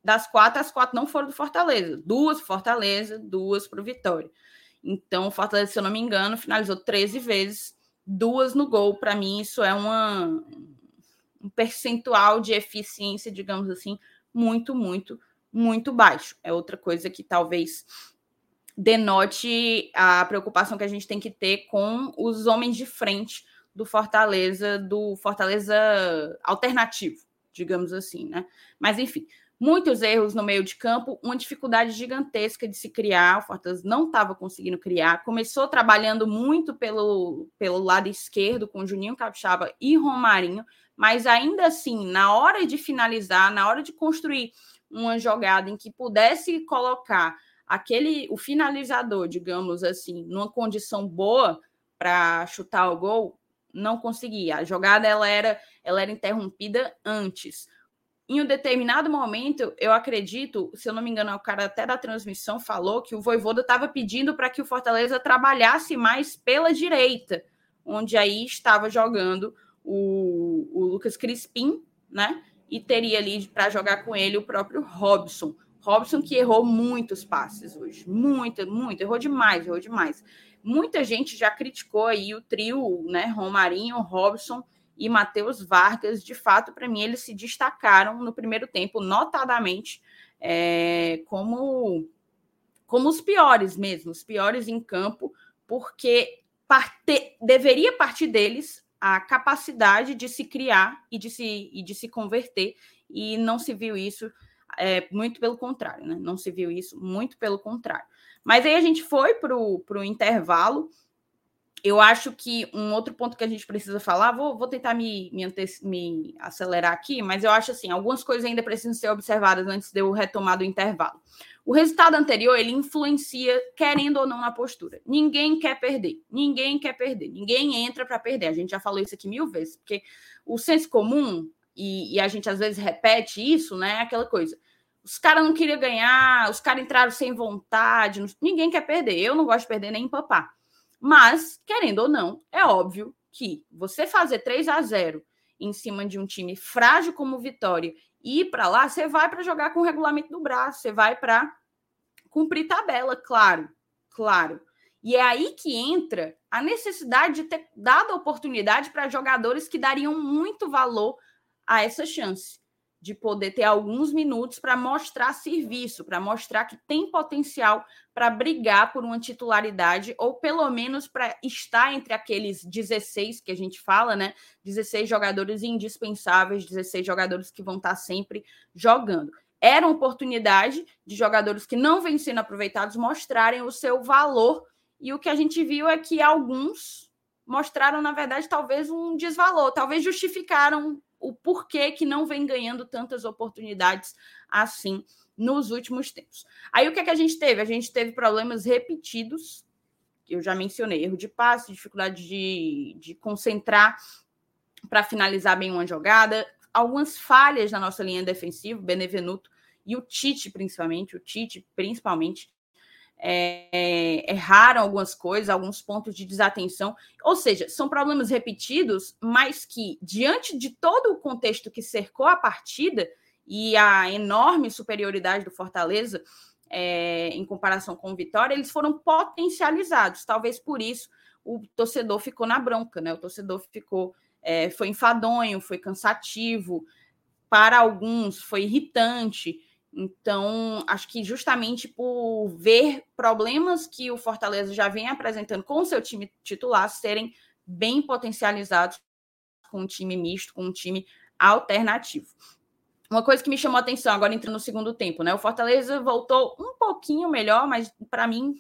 Das quatro, as quatro não foram do Fortaleza. Duas Fortaleza, duas para o Vitória. Então, o Fortaleza, se eu não me engano, finalizou 13 vezes, duas no gol. Para mim, isso é uma, um percentual de eficiência, digamos assim, muito, muito, muito baixo. É outra coisa que talvez denote a preocupação que a gente tem que ter com os homens de frente do Fortaleza, do Fortaleza alternativo, digamos assim, né? Mas enfim, muitos erros no meio de campo, uma dificuldade gigantesca de se criar. O Fortaleza não estava conseguindo criar. Começou trabalhando muito pelo, pelo lado esquerdo com Juninho Capixaba e Romarinho, mas ainda assim, na hora de finalizar, na hora de construir uma jogada em que pudesse colocar aquele o finalizador, digamos assim, numa condição boa para chutar o gol, não conseguia. A jogada ela era, ela era interrompida antes. Em um determinado momento, eu acredito, se eu não me engano, o cara até da transmissão falou que o Voivoda estava pedindo para que o Fortaleza trabalhasse mais pela direita, onde aí estava jogando o, o Lucas Crispim, né? E teria ali para jogar com ele o próprio Robson. Robson que errou muitos passes hoje, muito, muito, errou demais, errou demais. Muita gente já criticou aí o trio, né? Romarinho, Robson e Matheus Vargas. De fato, para mim, eles se destacaram no primeiro tempo, notadamente, é, como, como os piores mesmo, os piores em campo, porque parte, deveria partir deles a capacidade de se criar e de se, e de se converter, e não se viu isso, é, muito pelo contrário, né? Não se viu isso, muito pelo contrário. Mas aí a gente foi para o intervalo. Eu acho que um outro ponto que a gente precisa falar, vou, vou tentar me, me, me acelerar aqui, mas eu acho assim, algumas coisas ainda precisam ser observadas antes de eu retomar do intervalo. O resultado anterior, ele influencia, querendo ou não, na postura. Ninguém quer perder, ninguém quer perder, ninguém entra para perder. A gente já falou isso aqui mil vezes, porque o senso comum, e, e a gente às vezes repete isso, né? É aquela coisa os caras não queriam ganhar, os caras entraram sem vontade, ninguém quer perder. Eu não gosto de perder nem papar. Mas, querendo ou não, é óbvio que você fazer 3 a 0 em cima de um time frágil como o Vitória e ir para lá, você vai para jogar com o regulamento do braço, você vai para cumprir tabela, claro, claro. E é aí que entra a necessidade de ter dado oportunidade para jogadores que dariam muito valor a essa chance de poder ter alguns minutos para mostrar serviço, para mostrar que tem potencial para brigar por uma titularidade, ou pelo menos para estar entre aqueles 16 que a gente fala, né? 16 jogadores indispensáveis, 16 jogadores que vão estar sempre jogando. Era uma oportunidade de jogadores que não vêm sendo aproveitados mostrarem o seu valor, e o que a gente viu é que alguns mostraram, na verdade, talvez um desvalor, talvez justificaram o porquê que não vem ganhando tantas oportunidades assim nos últimos tempos. Aí o que, é que a gente teve? A gente teve problemas repetidos, eu já mencionei, erro de passe, dificuldade de, de concentrar para finalizar bem uma jogada, algumas falhas na nossa linha defensiva, Benevenuto e o Tite, principalmente, o Tite, principalmente, é, erraram algumas coisas, alguns pontos de desatenção. Ou seja, são problemas repetidos, mas que, diante de todo o contexto que cercou a partida e a enorme superioridade do Fortaleza é, em comparação com o Vitória, eles foram potencializados. Talvez por isso o torcedor ficou na bronca, né? O torcedor ficou, é, foi enfadonho, foi cansativo, para alguns foi irritante. Então, acho que justamente por ver problemas que o Fortaleza já vem apresentando com seu time titular serem bem potencializados com um time misto, com um time alternativo. Uma coisa que me chamou a atenção agora entrando no segundo tempo, né? O Fortaleza voltou um pouquinho melhor, mas para mim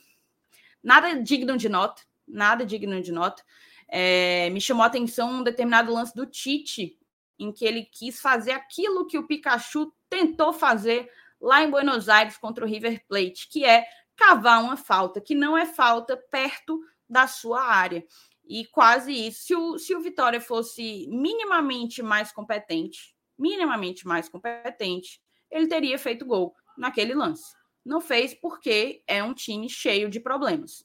nada digno de nota, nada digno de nota. É, me chamou a atenção um determinado lance do Tite, em que ele quis fazer aquilo que o Pikachu tentou fazer lá em Buenos Aires contra o River Plate, que é cavar uma falta, que não é falta perto da sua área. E quase isso. Se o, se o Vitória fosse minimamente mais competente, minimamente mais competente, ele teria feito gol naquele lance. Não fez porque é um time cheio de problemas.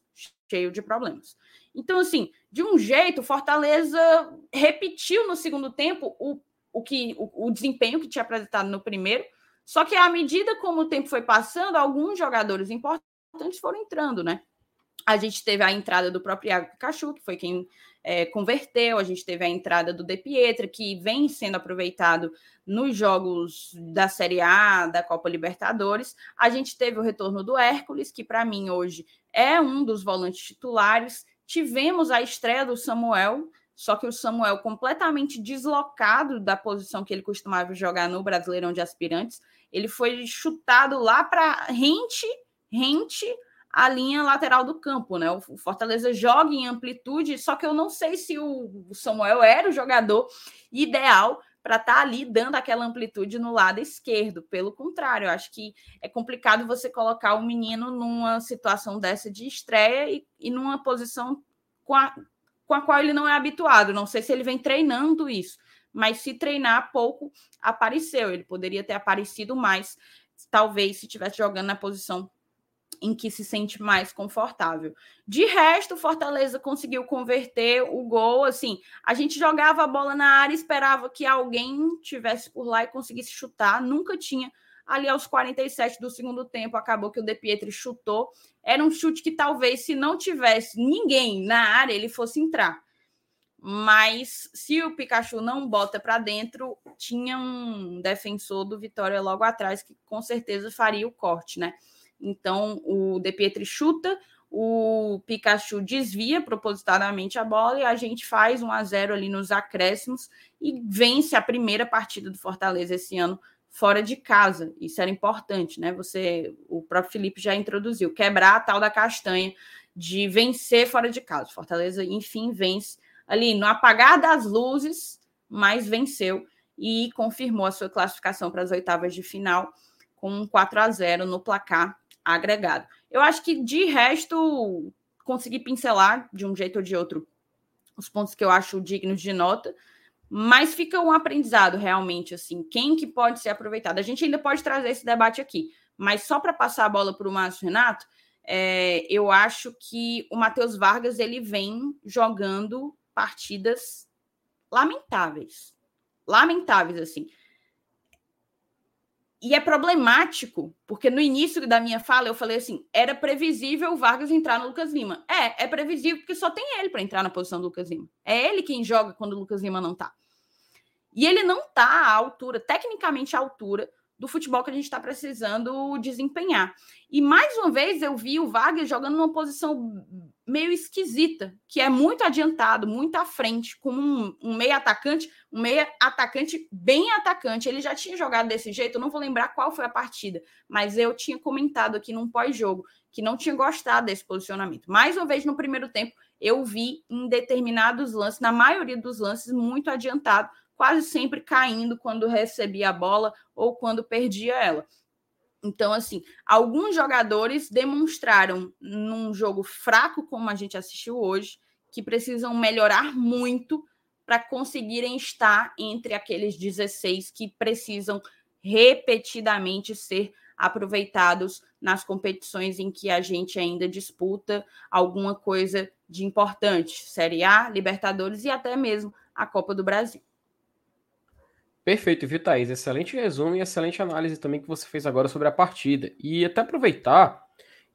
Cheio de problemas. Então, assim, de um jeito, Fortaleza repetiu no segundo tempo o, o, que, o, o desempenho que tinha apresentado no primeiro, só que à medida como o tempo foi passando, alguns jogadores importantes foram entrando, né? A gente teve a entrada do próprio Iago Pikachu, que foi quem é, converteu, a gente teve a entrada do De Pietra, que vem sendo aproveitado nos jogos da Série A, da Copa Libertadores. A gente teve o retorno do Hércules, que para mim hoje é um dos volantes titulares. Tivemos a estreia do Samuel, só que o Samuel completamente deslocado da posição que ele costumava jogar no Brasileirão de Aspirantes. Ele foi chutado lá para rente, rente a linha lateral do campo, né? O Fortaleza joga em amplitude, só que eu não sei se o Samuel era o jogador ideal para estar tá ali dando aquela amplitude no lado esquerdo. Pelo contrário, eu acho que é complicado você colocar o menino numa situação dessa de estreia e, e numa posição com a, com a qual ele não é habituado. Não sei se ele vem treinando isso, mas se treinar pouco, apareceu. Ele poderia ter aparecido mais, talvez, se estivesse jogando na posição em que se sente mais confortável. De resto, Fortaleza conseguiu converter o gol. Assim, a gente jogava a bola na área, esperava que alguém tivesse por lá e conseguisse chutar. Nunca tinha. Ali aos 47 do segundo tempo, acabou que o De Pietri chutou. Era um chute que talvez, se não tivesse ninguém na área, ele fosse entrar. Mas se o Pikachu não bota para dentro, tinha um defensor do Vitória logo atrás que com certeza faria o corte, né? Então o De Pietri chuta, o Pikachu desvia propositadamente a bola e a gente faz 1 a 0 ali nos acréscimos e vence a primeira partida do Fortaleza esse ano fora de casa. Isso era importante, né? Você, o próprio Felipe já introduziu, quebrar a tal da castanha de vencer fora de casa. Fortaleza, enfim, vence ali no apagar das luzes, mas venceu e confirmou a sua classificação para as oitavas de final com um 4 a 0 no placar agregado. Eu acho que de resto consegui pincelar de um jeito ou de outro os pontos que eu acho dignos de nota, mas fica um aprendizado realmente assim, quem que pode ser aproveitado. A gente ainda pode trazer esse debate aqui, mas só para passar a bola para o Márcio Renato, é, eu acho que o Matheus Vargas ele vem jogando partidas lamentáveis. Lamentáveis, assim. E é problemático, porque no início da minha fala eu falei assim: era previsível o Vargas entrar no Lucas Lima. É, é previsível porque só tem ele para entrar na posição do Lucas Lima. É ele quem joga quando o Lucas Lima não tá. E ele não tá à altura, tecnicamente à altura, do futebol que a gente está precisando desempenhar. E mais uma vez eu vi o Vargas jogando numa posição meio esquisita, que é muito adiantado, muito à frente, com um, um meio atacante, um meio atacante bem atacante. Ele já tinha jogado desse jeito, eu não vou lembrar qual foi a partida, mas eu tinha comentado aqui num pós-jogo que não tinha gostado desse posicionamento. Mais uma vez no primeiro tempo, eu vi em determinados lances, na maioria dos lances, muito adiantado, quase sempre caindo quando recebia a bola ou quando perdia ela. Então, assim, alguns jogadores demonstraram num jogo fraco, como a gente assistiu hoje, que precisam melhorar muito para conseguirem estar entre aqueles 16 que precisam repetidamente ser aproveitados nas competições em que a gente ainda disputa alguma coisa de importante, Série A, Libertadores e até mesmo a Copa do Brasil. Perfeito, viu, Thaís? Excelente resumo e excelente análise também que você fez agora sobre a partida. E até aproveitar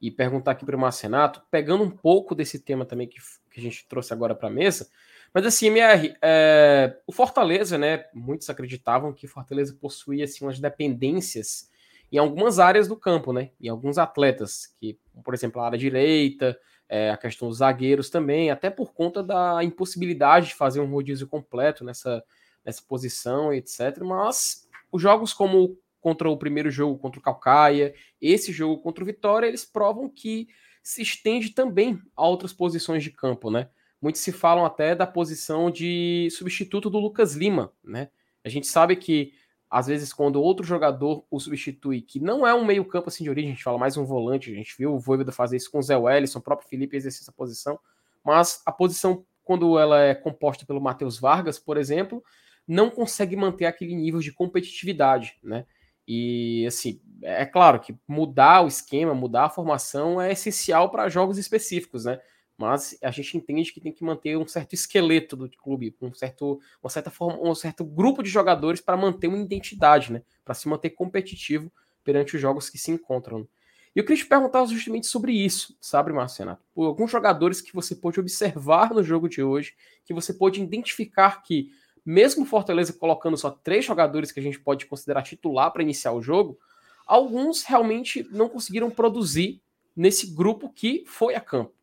e perguntar aqui para o Marcenato, pegando um pouco desse tema também que, que a gente trouxe agora para a mesa. Mas assim, MR, é, o Fortaleza, né? Muitos acreditavam que Fortaleza possuía assim, umas dependências em algumas áreas do campo, né? Em alguns atletas, que, por exemplo, a área direita, é, a questão dos zagueiros também, até por conta da impossibilidade de fazer um rodízio completo nessa nessa posição, etc. Mas os jogos como contra o primeiro jogo contra o Calcaia, esse jogo contra o Vitória, eles provam que se estende também a outras posições de campo, né? Muitos se falam até da posição de substituto do Lucas Lima, né? A gente sabe que às vezes quando outro jogador o substitui, que não é um meio-campo assim de origem, a gente fala mais um volante, a gente viu o Voivoda fazer isso com o Zé Wellison, o próprio Felipe exercer essa posição, mas a posição quando ela é composta pelo Matheus Vargas, por exemplo, não consegue manter aquele nível de competitividade, né? E assim, é claro que mudar o esquema, mudar a formação é essencial para jogos específicos, né? Mas a gente entende que tem que manter um certo esqueleto do clube, um certo, uma certa forma, um certo grupo de jogadores para manter uma identidade, né? Para se manter competitivo perante os jogos que se encontram. E eu queria te perguntar justamente sobre isso, sabe, Marcelo? Por alguns jogadores que você pôde observar no jogo de hoje, que você pôde identificar que mesmo Fortaleza colocando só três jogadores que a gente pode considerar titular para iniciar o jogo, alguns realmente não conseguiram produzir nesse grupo que foi a campo.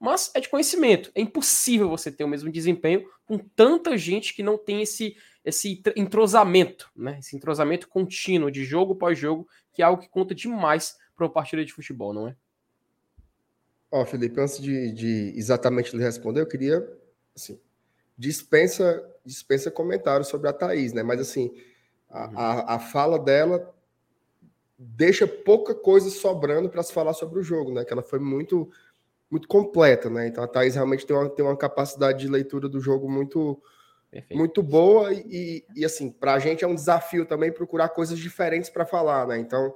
Mas é de conhecimento, é impossível você ter o mesmo desempenho com tanta gente que não tem esse, esse entrosamento, né? Esse entrosamento contínuo de jogo após jogo, que é algo que conta demais para uma partida de futebol, não é? Ó, Felipe, antes de, de exatamente lhe responder, eu queria assim, dispensa dispensa comentários sobre a Thaís, né? Mas assim, a, uhum. a, a fala dela deixa pouca coisa sobrando para se falar sobre o jogo, né? Que ela foi muito muito completa, né? Então a Thaís realmente tem uma, tem uma capacidade de leitura do jogo muito Perfeito. muito boa e, e assim, para a gente é um desafio também procurar coisas diferentes para falar, né? Então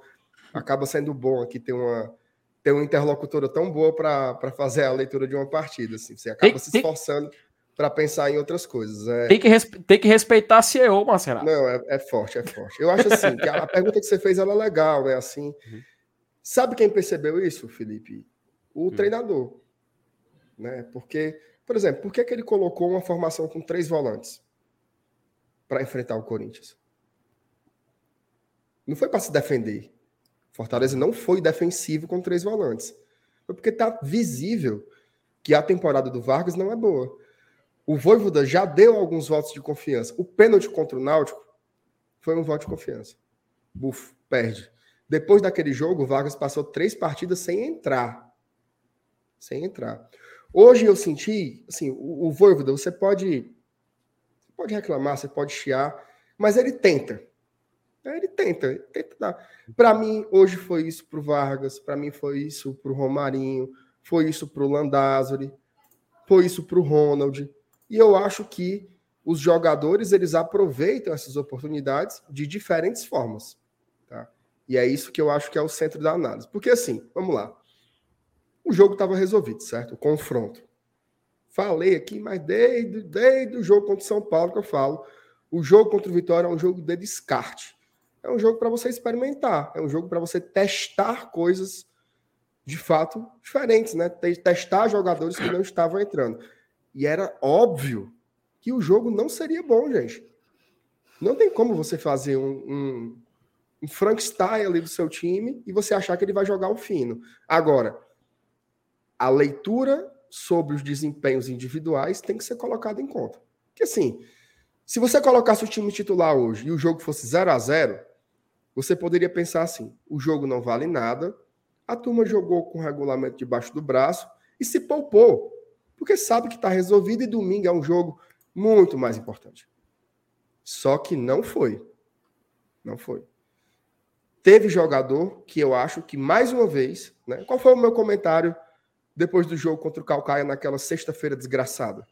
acaba sendo bom aqui ter uma ter uma interlocutora tão boa para fazer a leitura de uma partida, assim. Você acaba tem, se esforçando tem para pensar em outras coisas. É... Tem, que tem que respeitar a CEO, Marcelo. Não, é, é, forte, é forte. Eu acho assim, que a, a, pergunta que você fez ela é legal, né? Assim, uhum. sabe quem percebeu isso, Felipe? O uhum. treinador. Né? Porque, por exemplo, por que, que ele colocou uma formação com três volantes para enfrentar o Corinthians? Não foi para se defender. Fortaleza não foi defensivo com três volantes. Foi porque está visível que a temporada do Vargas não é boa. O Voivoda já deu alguns votos de confiança. O pênalti contra o Náutico foi um voto de confiança. Bufo, perde. Depois daquele jogo, o Vargas passou três partidas sem entrar. Sem entrar. Hoje eu senti, assim, o, o Voivoda, você pode, pode reclamar, você pode chiar, mas ele tenta. Ele tenta, ele tenta dar. Para mim, hoje foi isso pro Vargas, para mim foi isso pro Romarinho, foi isso pro Landázuri, foi isso pro Ronald. E eu acho que os jogadores eles aproveitam essas oportunidades de diferentes formas. Tá? E é isso que eu acho que é o centro da análise. Porque assim, vamos lá. O jogo estava resolvido, certo? O confronto. Falei aqui, mas desde, desde o jogo contra o São Paulo que eu falo, o jogo contra o Vitória é um jogo de descarte. É um jogo para você experimentar, é um jogo para você testar coisas de fato diferentes, né? Testar jogadores que não estavam entrando. E era óbvio que o jogo não seria bom, gente. Não tem como você fazer um, um, um Frankenstein ali do seu time e você achar que ele vai jogar o fino. Agora, a leitura sobre os desempenhos individuais tem que ser colocada em conta. Porque assim, se você colocasse o time titular hoje e o jogo fosse 0 a 0 você poderia pensar assim: o jogo não vale nada, a turma jogou com o regulamento debaixo do braço e se poupou porque sabe que está resolvido e domingo é um jogo muito mais importante. Só que não foi. Não foi. teve jogador que eu acho que, mais uma vez, né? Qual foi o meu comentário depois do jogo contra o Calcaia naquela sexta-feira desgraçada?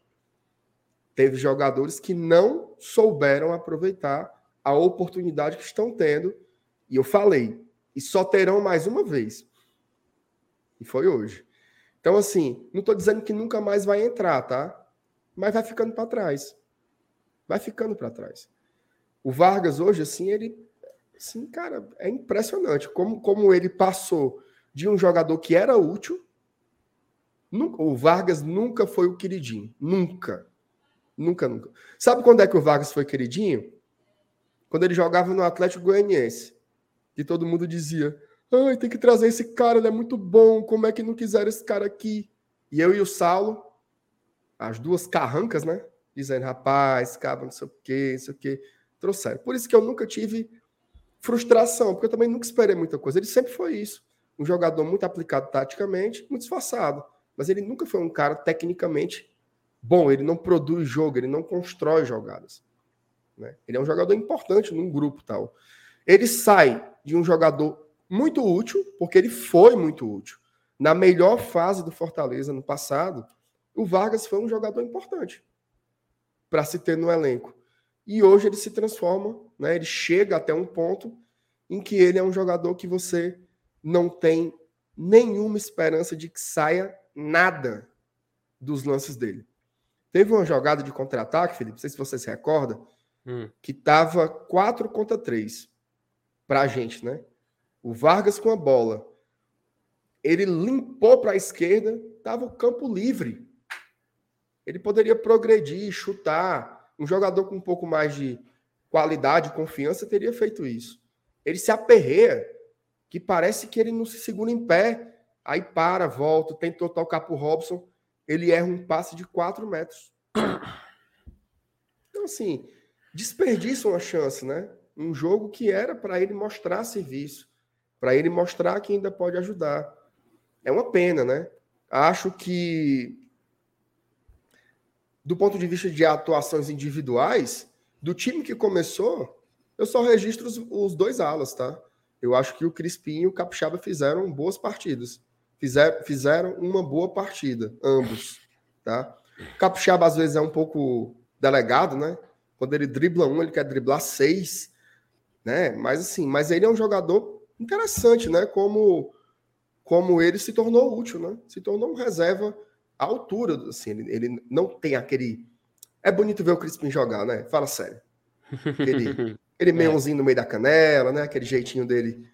Teve jogadores que não souberam aproveitar a oportunidade que estão tendo, e eu falei, e só terão mais uma vez. E foi hoje. Então, assim, não estou dizendo que nunca mais vai entrar, tá? Mas vai ficando para trás. Vai ficando para trás. O Vargas hoje, assim, ele. Assim, cara, é impressionante como, como ele passou de um jogador que era útil. Nunca, o Vargas nunca foi o queridinho. Nunca. Nunca, nunca. Sabe quando é que o Vargas foi queridinho? Quando ele jogava no Atlético Goianiense. Que todo mundo dizia: Ai, tem que trazer esse cara, ele é muito bom. Como é que não quiseram esse cara aqui? E eu e o Saulo, as duas carrancas, né? Dizendo, rapaz, cara, não sei o quê, não sei o quê. Trouxeram. Por isso que eu nunca tive frustração, porque eu também nunca esperei muita coisa. Ele sempre foi isso. Um jogador muito aplicado taticamente, muito esforçado. Mas ele nunca foi um cara tecnicamente bom. Ele não produz jogo, ele não constrói jogadas. Né? Ele é um jogador importante num grupo tal. Ele sai de um jogador muito útil, porque ele foi muito útil. Na melhor fase do Fortaleza no passado, o Vargas foi um jogador importante para se ter no elenco. E hoje ele se transforma, né? ele chega até um ponto em que ele é um jogador que você não tem nenhuma esperança de que saia nada dos lances dele. Teve uma jogada de contra-ataque, Felipe, não sei se você se recorda, hum. que estava 4 contra 3 para a gente, né? O Vargas com a bola. Ele limpou para a esquerda, estava o campo livre. Ele poderia progredir, chutar. Um jogador com um pouco mais de qualidade, confiança, teria feito isso. Ele se aperreia, que parece que ele não se segura em pé. Aí para, volta, tentou tocar para o Robson. Ele erra um passe de 4 metros. Então, assim, desperdiça uma chance, né? Um jogo que era para ele mostrar serviço para ele mostrar que ainda pode ajudar. É uma pena, né? Acho que, do ponto de vista de atuações individuais, do time que começou, eu só registro os, os dois alas, tá? Eu acho que o Crispim e o Capixaba fizeram boas partidas. Fizer, fizeram uma boa partida, ambos, tá? O Capixaba, às vezes, é um pouco delegado, né? Quando ele dribla um, ele quer driblar seis, né? Mas, assim, mas ele é um jogador interessante, né? Como, como ele se tornou útil, né? Se tornou um reserva à altura, assim, ele, ele não tem aquele... É bonito ver o Crispim jogar, né? Fala sério. Aquele, aquele é. no meio da canela, né? Aquele jeitinho dele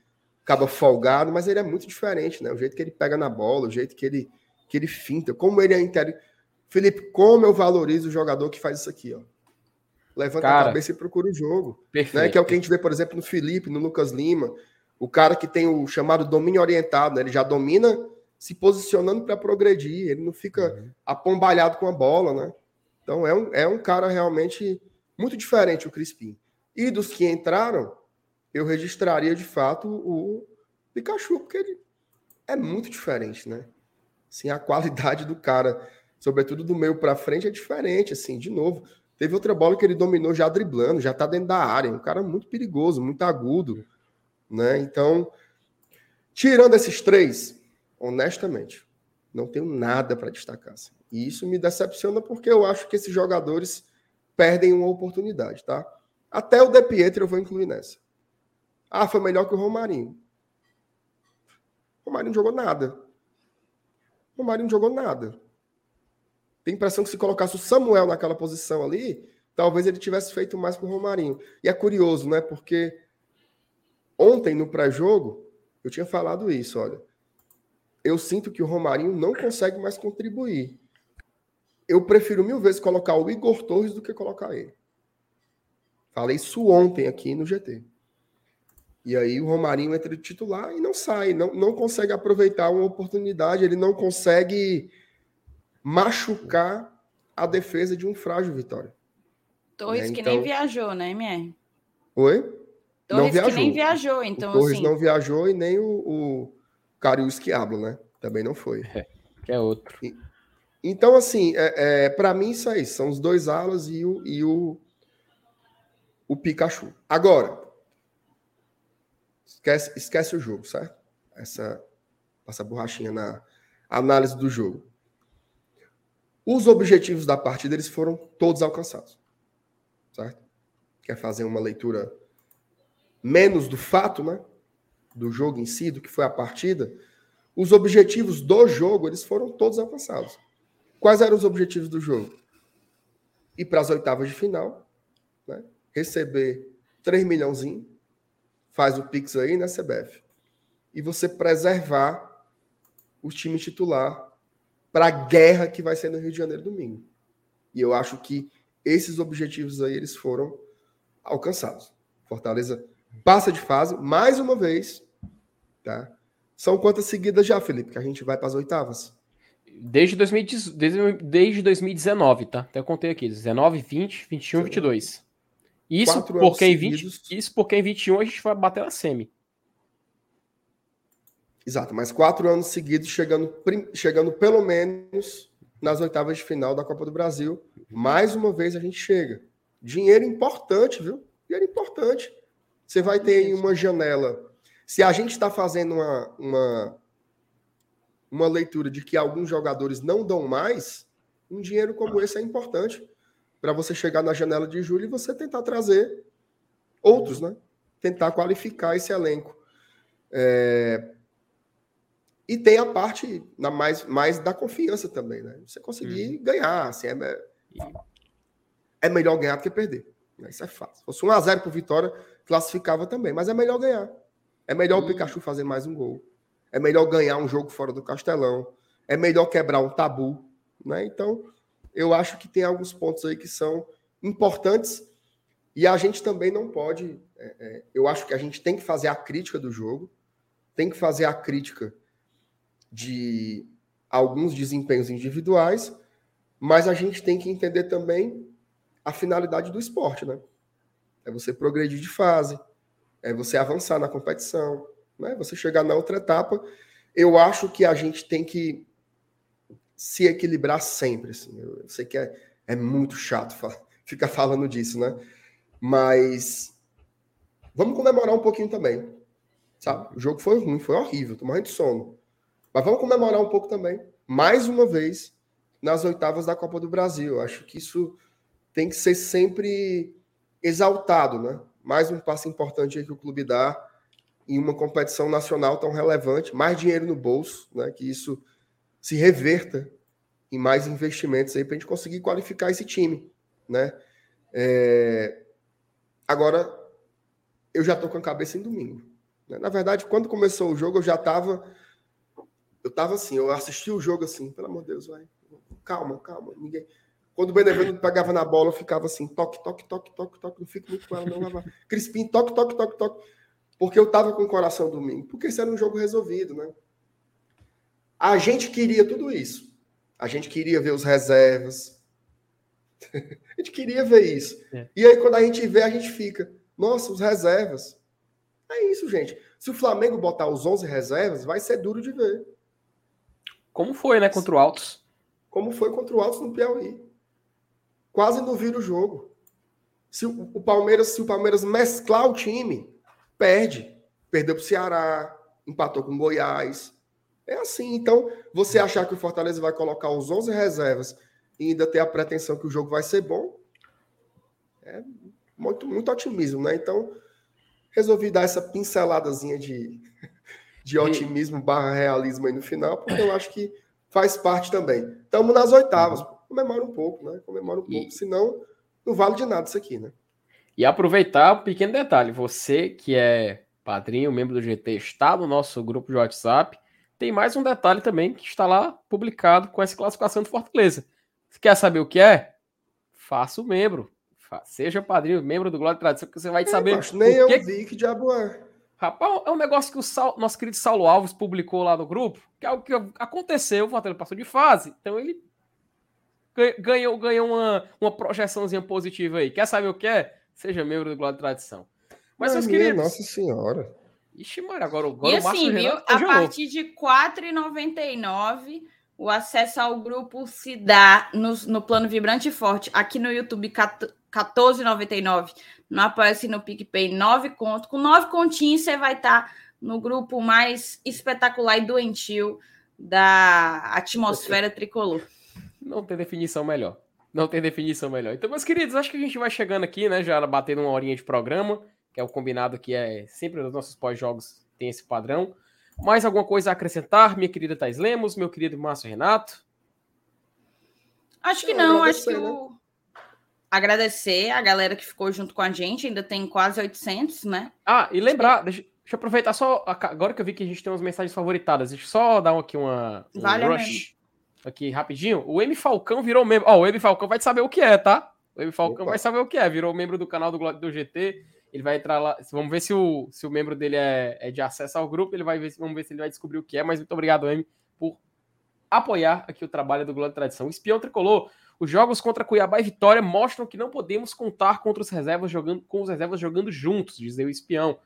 acaba folgado, mas ele é muito diferente, né? O jeito que ele pega na bola, o jeito que ele, que ele finta, como ele é inteligente. Felipe, como eu valorizo o jogador que faz isso aqui, ó. Levanta Cara, a cabeça e procura o jogo. Perfeito. Né? Que é o que a gente vê, por exemplo, no Felipe, no Lucas Lima, o cara que tem o chamado domínio orientado, né? ele já domina se posicionando para progredir, ele não fica uhum. apombalhado com a bola, né? Então é um, é um cara realmente muito diferente o Crispim. E dos que entraram, eu registraria de fato o Pikachu, porque ele é muito diferente, né? Assim, a qualidade do cara, sobretudo do meio para frente, é diferente, assim, de novo. Teve outra bola que ele dominou já driblando, já tá dentro da área, um cara muito perigoso, muito agudo. Né? Então, tirando esses três, honestamente, não tenho nada para destacar. Assim. E isso me decepciona porque eu acho que esses jogadores perdem uma oportunidade, tá? Até o De Pietro eu vou incluir nessa. Ah, foi melhor que o Romarinho. O Romarinho não jogou nada. O Romarinho não jogou nada. Tem impressão que se colocasse o Samuel naquela posição ali, talvez ele tivesse feito mais que o Romarinho. E é curioso, né? Porque Ontem, no pré-jogo, eu tinha falado isso, olha. Eu sinto que o Romarinho não consegue mais contribuir. Eu prefiro mil vezes colocar o Igor Torres do que colocar ele. Falei isso ontem aqui no GT. E aí o Romarinho entra de titular e não sai, não, não consegue aproveitar uma oportunidade, ele não consegue machucar a defesa de um frágil Vitória. Torres né? então... que nem viajou, né, MR? Oi? Torres não viajou. que nem viajou, então. O Torres assim... não viajou e nem o, o Carius Quiablo, né? Também não foi. É, que é outro. E, então, assim, é, é para mim, isso aí. São os dois alas e o, e o, o Pikachu. Agora, esquece, esquece o jogo, certo? Essa, essa borrachinha na análise do jogo. Os objetivos da partida eles foram todos alcançados, certo? Quer fazer uma leitura menos do fato, né? Do jogo em si, do que foi a partida. Os objetivos do jogo eles foram todos alcançados. Quais eram os objetivos do jogo? Ir para as oitavas de final, né? receber 3 milhãozinho, faz o Pix aí, né, CBF? E você preservar o time titular para a guerra que vai ser no Rio de Janeiro domingo. E eu acho que esses objetivos aí eles foram alcançados. Fortaleza passa de fase mais uma vez, tá? São quantas seguidas já, Felipe, que a gente vai para as oitavas? Desde, 2010, desde, desde 2019, tá? Até eu contei aqui. 19, 20, 21, 22. Isso porque, em 20, isso porque em 21 a gente vai bater na semi. Exato, mas quatro anos seguidos, chegando, chegando pelo menos nas oitavas de final da Copa do Brasil. Mais uma vez a gente chega. Dinheiro importante, viu? Dinheiro importante. Você vai ter aí uma janela. Se a gente está fazendo uma, uma, uma leitura de que alguns jogadores não dão mais, um dinheiro como esse é importante para você chegar na janela de julho e você tentar trazer outros, né? Tentar qualificar esse elenco. É... E tem a parte na mais, mais da confiança também, né? Você conseguir hum. ganhar, assim, é, é melhor ganhar do que perder. Isso é fácil. Se fosse 1x0 por vitória, classificava também, mas é melhor ganhar. É melhor hum. o Pikachu fazer mais um gol. É melhor ganhar um jogo fora do Castelão. É melhor quebrar um tabu. Né? Então, eu acho que tem alguns pontos aí que são importantes. E a gente também não pode. É, é, eu acho que a gente tem que fazer a crítica do jogo, tem que fazer a crítica de alguns desempenhos individuais, mas a gente tem que entender também a finalidade do esporte, né? É você progredir de fase, é você avançar na competição, né? Você chegar na outra etapa. Eu acho que a gente tem que se equilibrar sempre. Assim. Eu sei que é, é muito chato ficar falando disso, né? Mas vamos comemorar um pouquinho também. Sabe? O jogo foi ruim, foi horrível, tô morrendo de sono. Mas vamos comemorar um pouco também. Mais uma vez, nas oitavas da Copa do Brasil. Eu acho que isso tem que ser sempre exaltado, né? Mais um passo importante que o clube dá em uma competição nacional tão relevante, mais dinheiro no bolso, né? Que isso se reverta em mais investimentos aí para a gente conseguir qualificar esse time, né? É... Agora, eu já estou com a cabeça em domingo. Né? Na verdade, quando começou o jogo, eu já estava, eu estava assim, eu assisti o jogo assim, pelo amor de Deus, vai, calma, calma, ninguém. Quando o Benevenuto pegava na bola, eu ficava assim, toque, toque, toque, toque, toque, não fico muito com ela, não. Crispim, toque, toque, toque, toque. Porque eu tava com o coração domingo. Porque esse era um jogo resolvido, né? A gente queria tudo isso. A gente queria ver os reservas. a gente queria ver isso. É. E aí, quando a gente vê, a gente fica, nossa, os reservas. É isso, gente. Se o Flamengo botar os 11 reservas, vai ser duro de ver. Como foi, né, contra o Altos? Como foi contra o Altos no Piauí quase não vira o jogo. Se o, Palmeiras, se o Palmeiras mesclar o time, perde. Perdeu para o Ceará, empatou com o Goiás. É assim. Então, você achar que o Fortaleza vai colocar os 11 reservas e ainda ter a pretensão que o jogo vai ser bom, é muito, muito otimismo, né? Então, resolvi dar essa pinceladazinha de, de otimismo barra realismo aí no final, porque eu acho que faz parte também. Estamos nas oitavas. Comemora um pouco, né? Comemora um e... pouco, senão não vale de nada isso aqui, né? E aproveitar um pequeno detalhe, você que é padrinho, membro do GT, está no nosso grupo de WhatsApp, tem mais um detalhe também que está lá publicado com essa classificação do Fortaleza. Você quer saber o que é? Faça o membro. Seja padrinho, membro do Glória e Tradição, que você vai é, saber. Acho, nem eu que... vi que diabo é. Rapaz, é um negócio que o nosso querido Saulo Alves publicou lá no grupo, que é algo que aconteceu, o Fortaleza passou de fase, então ele ganhou, ganhou uma, uma projeçãozinha positiva aí. Quer saber o que é? Seja membro do Glória de Tradição. Mas, seus queridos... Nossa Senhora. Ixi, mano, agora, agora e assim, viu? A partir de R$ 4,99 O acesso ao grupo se dá no, no plano Vibrante Forte, aqui no YouTube, 14,99. No Apoia-se no PicPay, 9 conto. Com 9 continhos, você vai estar tá no grupo mais espetacular e doentio da atmosfera tricolor. Não tem definição melhor. Não tem definição melhor. Então, meus queridos, acho que a gente vai chegando aqui, né? Já batendo uma horinha de programa, que é o combinado que é sempre nos nossos pós-jogos tem esse padrão. Mais alguma coisa a acrescentar, minha querida Thais Lemos, meu querido Márcio Renato? Acho que não, acho que o... Né? Agradecer a galera que ficou junto com a gente, ainda tem quase 800, né? Ah, e lembrar, deixa, deixa eu aproveitar só, agora que eu vi que a gente tem umas mensagens favoritadas, deixa eu só dar aqui uma um vale rush aqui rapidinho. O M Falcão virou membro, ó, oh, o M Falcão vai saber o que é, tá? O M Falcão Opa. vai saber o que é, virou membro do canal do, do GT, ele vai entrar lá. Vamos ver se o, se o membro dele é, é de acesso ao grupo. Ele vai ver, vamos ver se ele vai descobrir o que é. Mas muito obrigado, M, por apoiar aqui o trabalho do Globo Tradição. O espião tricolor. Os jogos contra Cuiabá e Vitória mostram que não podemos contar contra os reservas jogando, com os reservas jogando juntos, diz o espião.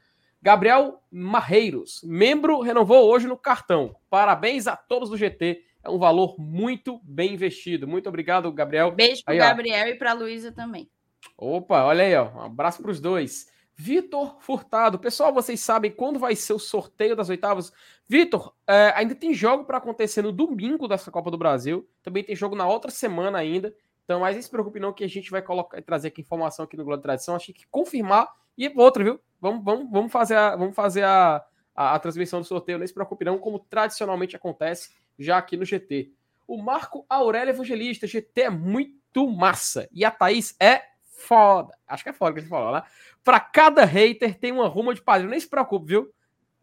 Gabriel Marreiros, membro, renovou hoje no cartão. Parabéns a todos do GT. É um valor muito bem investido. Muito obrigado, Gabriel. Beijo para Gabriel e para Luísa também. Opa, olha aí, ó. Um abraço para os dois. Vitor Furtado. Pessoal, vocês sabem quando vai ser o sorteio das oitavas? Vitor, é, ainda tem jogo para acontecer no domingo dessa Copa do Brasil. Também tem jogo na outra semana ainda. Então, mas não se preocupe não que a gente vai colocar, trazer aqui informação aqui no Globo Tradição. Acho que confirmar. E outra, viu? Vamos, vamos, vamos fazer, a, vamos fazer a, a, a transmissão do sorteio. Não se preocupe não, como tradicionalmente acontece já aqui no GT. O Marco Aurélio Evangelista. GT é muito massa. E a Thaís é foda. Acho que é foda que a gente falou, né? Para cada hater tem uma ruma de padrinho. Nem se preocupe, viu?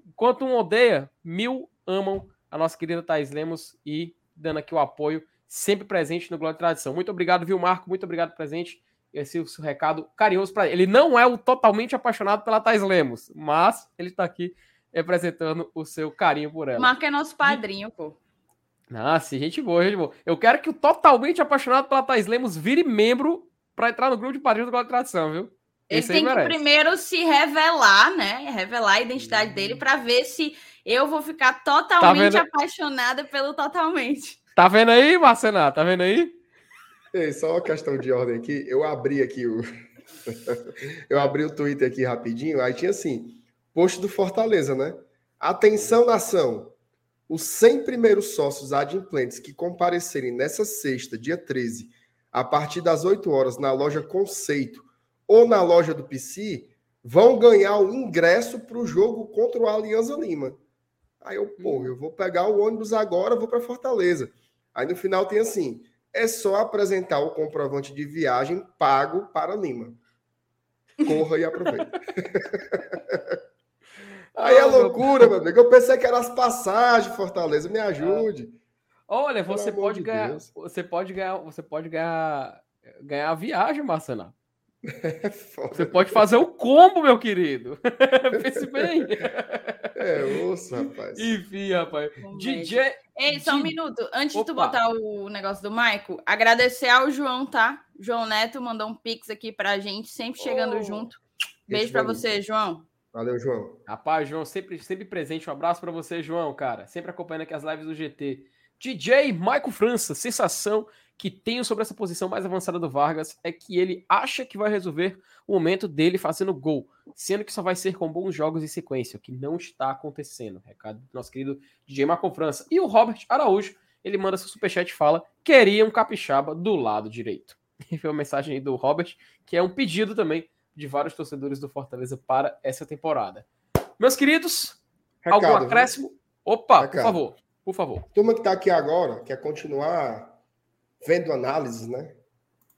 Enquanto um odeia, mil amam a nossa querida Thais Lemos e dando aqui o apoio, sempre presente no Glória e Tradição. Muito obrigado, viu, Marco? Muito obrigado, presente. Esse é o seu recado carinhoso para ele. Ele não é o totalmente apaixonado pela Thais Lemos, mas ele está aqui representando o seu carinho por ela. Marco é nosso padrinho, pô. Nossa, gente boa, gente boa. Eu quero que o totalmente apaixonado pela Thais Lemos vire membro para entrar no grupo de padrinhos do Glória e Tradição, viu? Ele tem que primeiro se revelar, né? Revelar a identidade dele para ver se eu vou ficar totalmente tá apaixonada pelo totalmente. Tá vendo aí, Marcenato? Tá vendo aí? Ei, só uma questão de ordem aqui. Eu abri aqui o. eu abri o Twitter aqui rapidinho. Aí tinha assim: post do Fortaleza, né? Atenção, nação! Os 100 primeiros sócios adimplentes que comparecerem nessa sexta, dia 13, a partir das 8 horas, na loja Conceito ou na loja do PC, vão ganhar o ingresso para o jogo contra o Alianza Lima. Aí eu, pô, eu vou pegar o ônibus agora, vou para Fortaleza. Aí no final tem assim: é só apresentar o comprovante de viagem pago para Lima. Corra e aproveita. Aí é loucura, meu amigo. Eu pensei que eram as passagens, Fortaleza. Me ajude. Olha, você pode ganhar, Deus. você pode ganhar, você pode ganhar, ganhar a viagem, Marcelo. É você pode fazer o combo, meu querido. Pense bem. É, osso, rapaz. Enfim, rapaz. DJ. Ei, só um minuto. Antes Opa. de tu botar o negócio do Maico, agradecer ao João, tá? João Neto mandou um pix aqui pra gente, sempre chegando oh. junto. Beijo para você, João. Valeu, João. Rapaz, João, sempre, sempre presente. Um abraço para você, João, cara. Sempre acompanhando aqui as lives do GT. DJ Michael França, sensação que tenho sobre essa posição mais avançada do Vargas é que ele acha que vai resolver o momento dele fazendo gol, sendo que só vai ser com bons jogos em sequência, o que não está acontecendo. Recado do nosso querido DJ Michael França. E o Robert Araújo, ele manda seu superchat e fala: queria um capixaba do lado direito. E foi uma mensagem aí do Robert, que é um pedido também de vários torcedores do Fortaleza para essa temporada. Meus queridos, Recado, algum acréscimo? Opa, Recado. por favor. Por favor. Turma que está aqui agora, quer continuar vendo análises, né?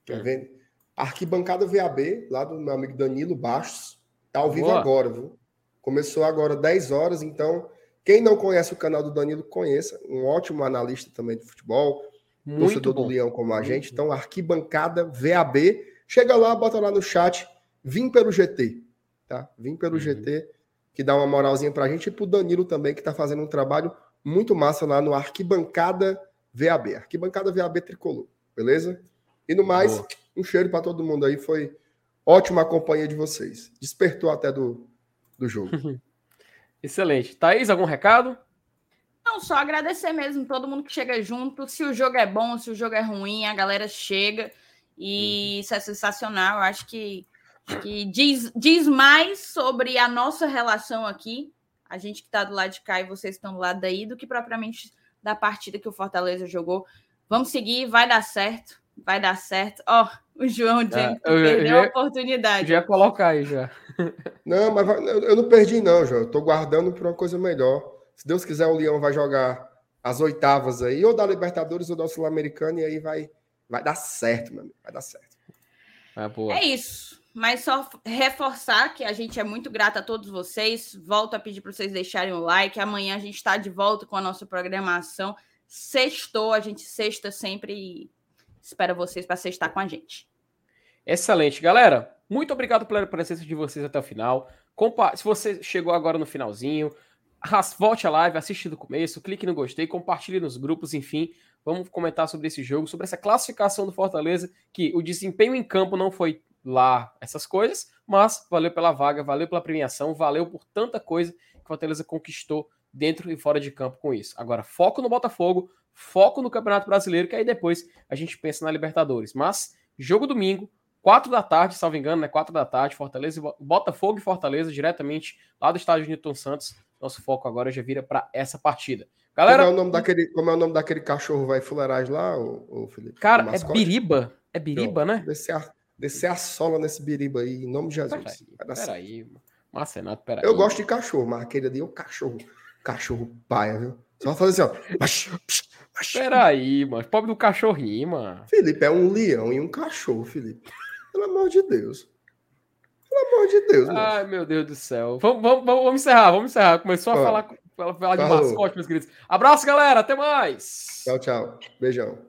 Quer é. ver? Arquibancada VAB, lá do meu amigo Danilo Bastos, tá ao vivo Boa. agora, viu? Começou agora 10 horas, então quem não conhece o canal do Danilo, conheça. Um ótimo analista também de futebol, Muito torcedor bom. do Leão como a gente. Então, Arquibancada VAB, chega lá, bota lá no chat, vim pelo GT, tá? Vim pelo uhum. GT, que dá uma moralzinha pra gente e pro Danilo também, que tá fazendo um trabalho muito massa lá no Arquibancada VAB. Arquibancada VAB tricolor, beleza? E no mais, Boa. um cheiro para todo mundo aí. Foi ótima a companhia de vocês. Despertou até do, do jogo. Excelente. Thaís, algum recado? Não, só agradecer mesmo todo mundo que chega junto. Se o jogo é bom, se o jogo é ruim, a galera chega. E uhum. isso é sensacional. Eu acho que, que diz, diz mais sobre a nossa relação aqui, a gente que está do lado de cá e vocês estão do lado daí, do que propriamente da partida que o Fortaleza jogou. Vamos seguir, vai dar certo, vai dar certo. Ó, oh, o João James é, perdeu já, a oportunidade. Já colocar aí já. Não, mas eu não perdi não, João. Eu tô guardando para uma coisa melhor. Se Deus quiser, o Leão vai jogar as oitavas aí, ou da Libertadores ou da Sul-Americana, e aí vai, vai dar certo, mano. Vai dar certo. É, é isso. Mas só reforçar que a gente é muito grata a todos vocês. Volto a pedir para vocês deixarem o like. Amanhã a gente está de volta com a nossa programação. Sextou, a gente sexta sempre e espero vocês para sextar com a gente. Excelente, galera. Muito obrigado pela presença de vocês até o final. Compa Se você chegou agora no finalzinho, volte a live, assiste do começo, clique no gostei, compartilhe nos grupos, enfim. Vamos comentar sobre esse jogo, sobre essa classificação do Fortaleza, que o desempenho em campo não foi lá essas coisas, mas valeu pela vaga, valeu pela premiação, valeu por tanta coisa que o Fortaleza conquistou dentro e fora de campo com isso. Agora, foco no Botafogo, foco no Campeonato Brasileiro, que aí depois a gente pensa na Libertadores. Mas, jogo domingo, 4 da tarde, salvo engano, né? 4 da tarde, Fortaleza, Botafogo e Fortaleza, diretamente lá do estádio Newton Santos. Nosso foco agora já vira para essa partida. Galera, como é o nome daquele, como é o nome daquele cachorro vai fuleiragem lá, o, Felipe? Cara, é Biriba. É Biriba, né? Descer a, descer a sola nesse Biriba aí, em nome de Jesus. Peraí, peraí. Marcenato, peraí. Eu gosto de cachorro, mas aquele ali é o cachorro. Cachorro paia, viu? Só fazer assim, ó. Peraí, mano. Pobre do cachorrinho, mano. Felipe, é um leão e um cachorro, Felipe. Pelo amor de Deus. Pelo amor de Deus, Ai, meu Deus do céu. Vamos, vamos, vamos encerrar, vamos encerrar. Começou a falar, falar de mascote, meus queridos. Abraço, galera. Até mais. Tchau, tchau. Beijão.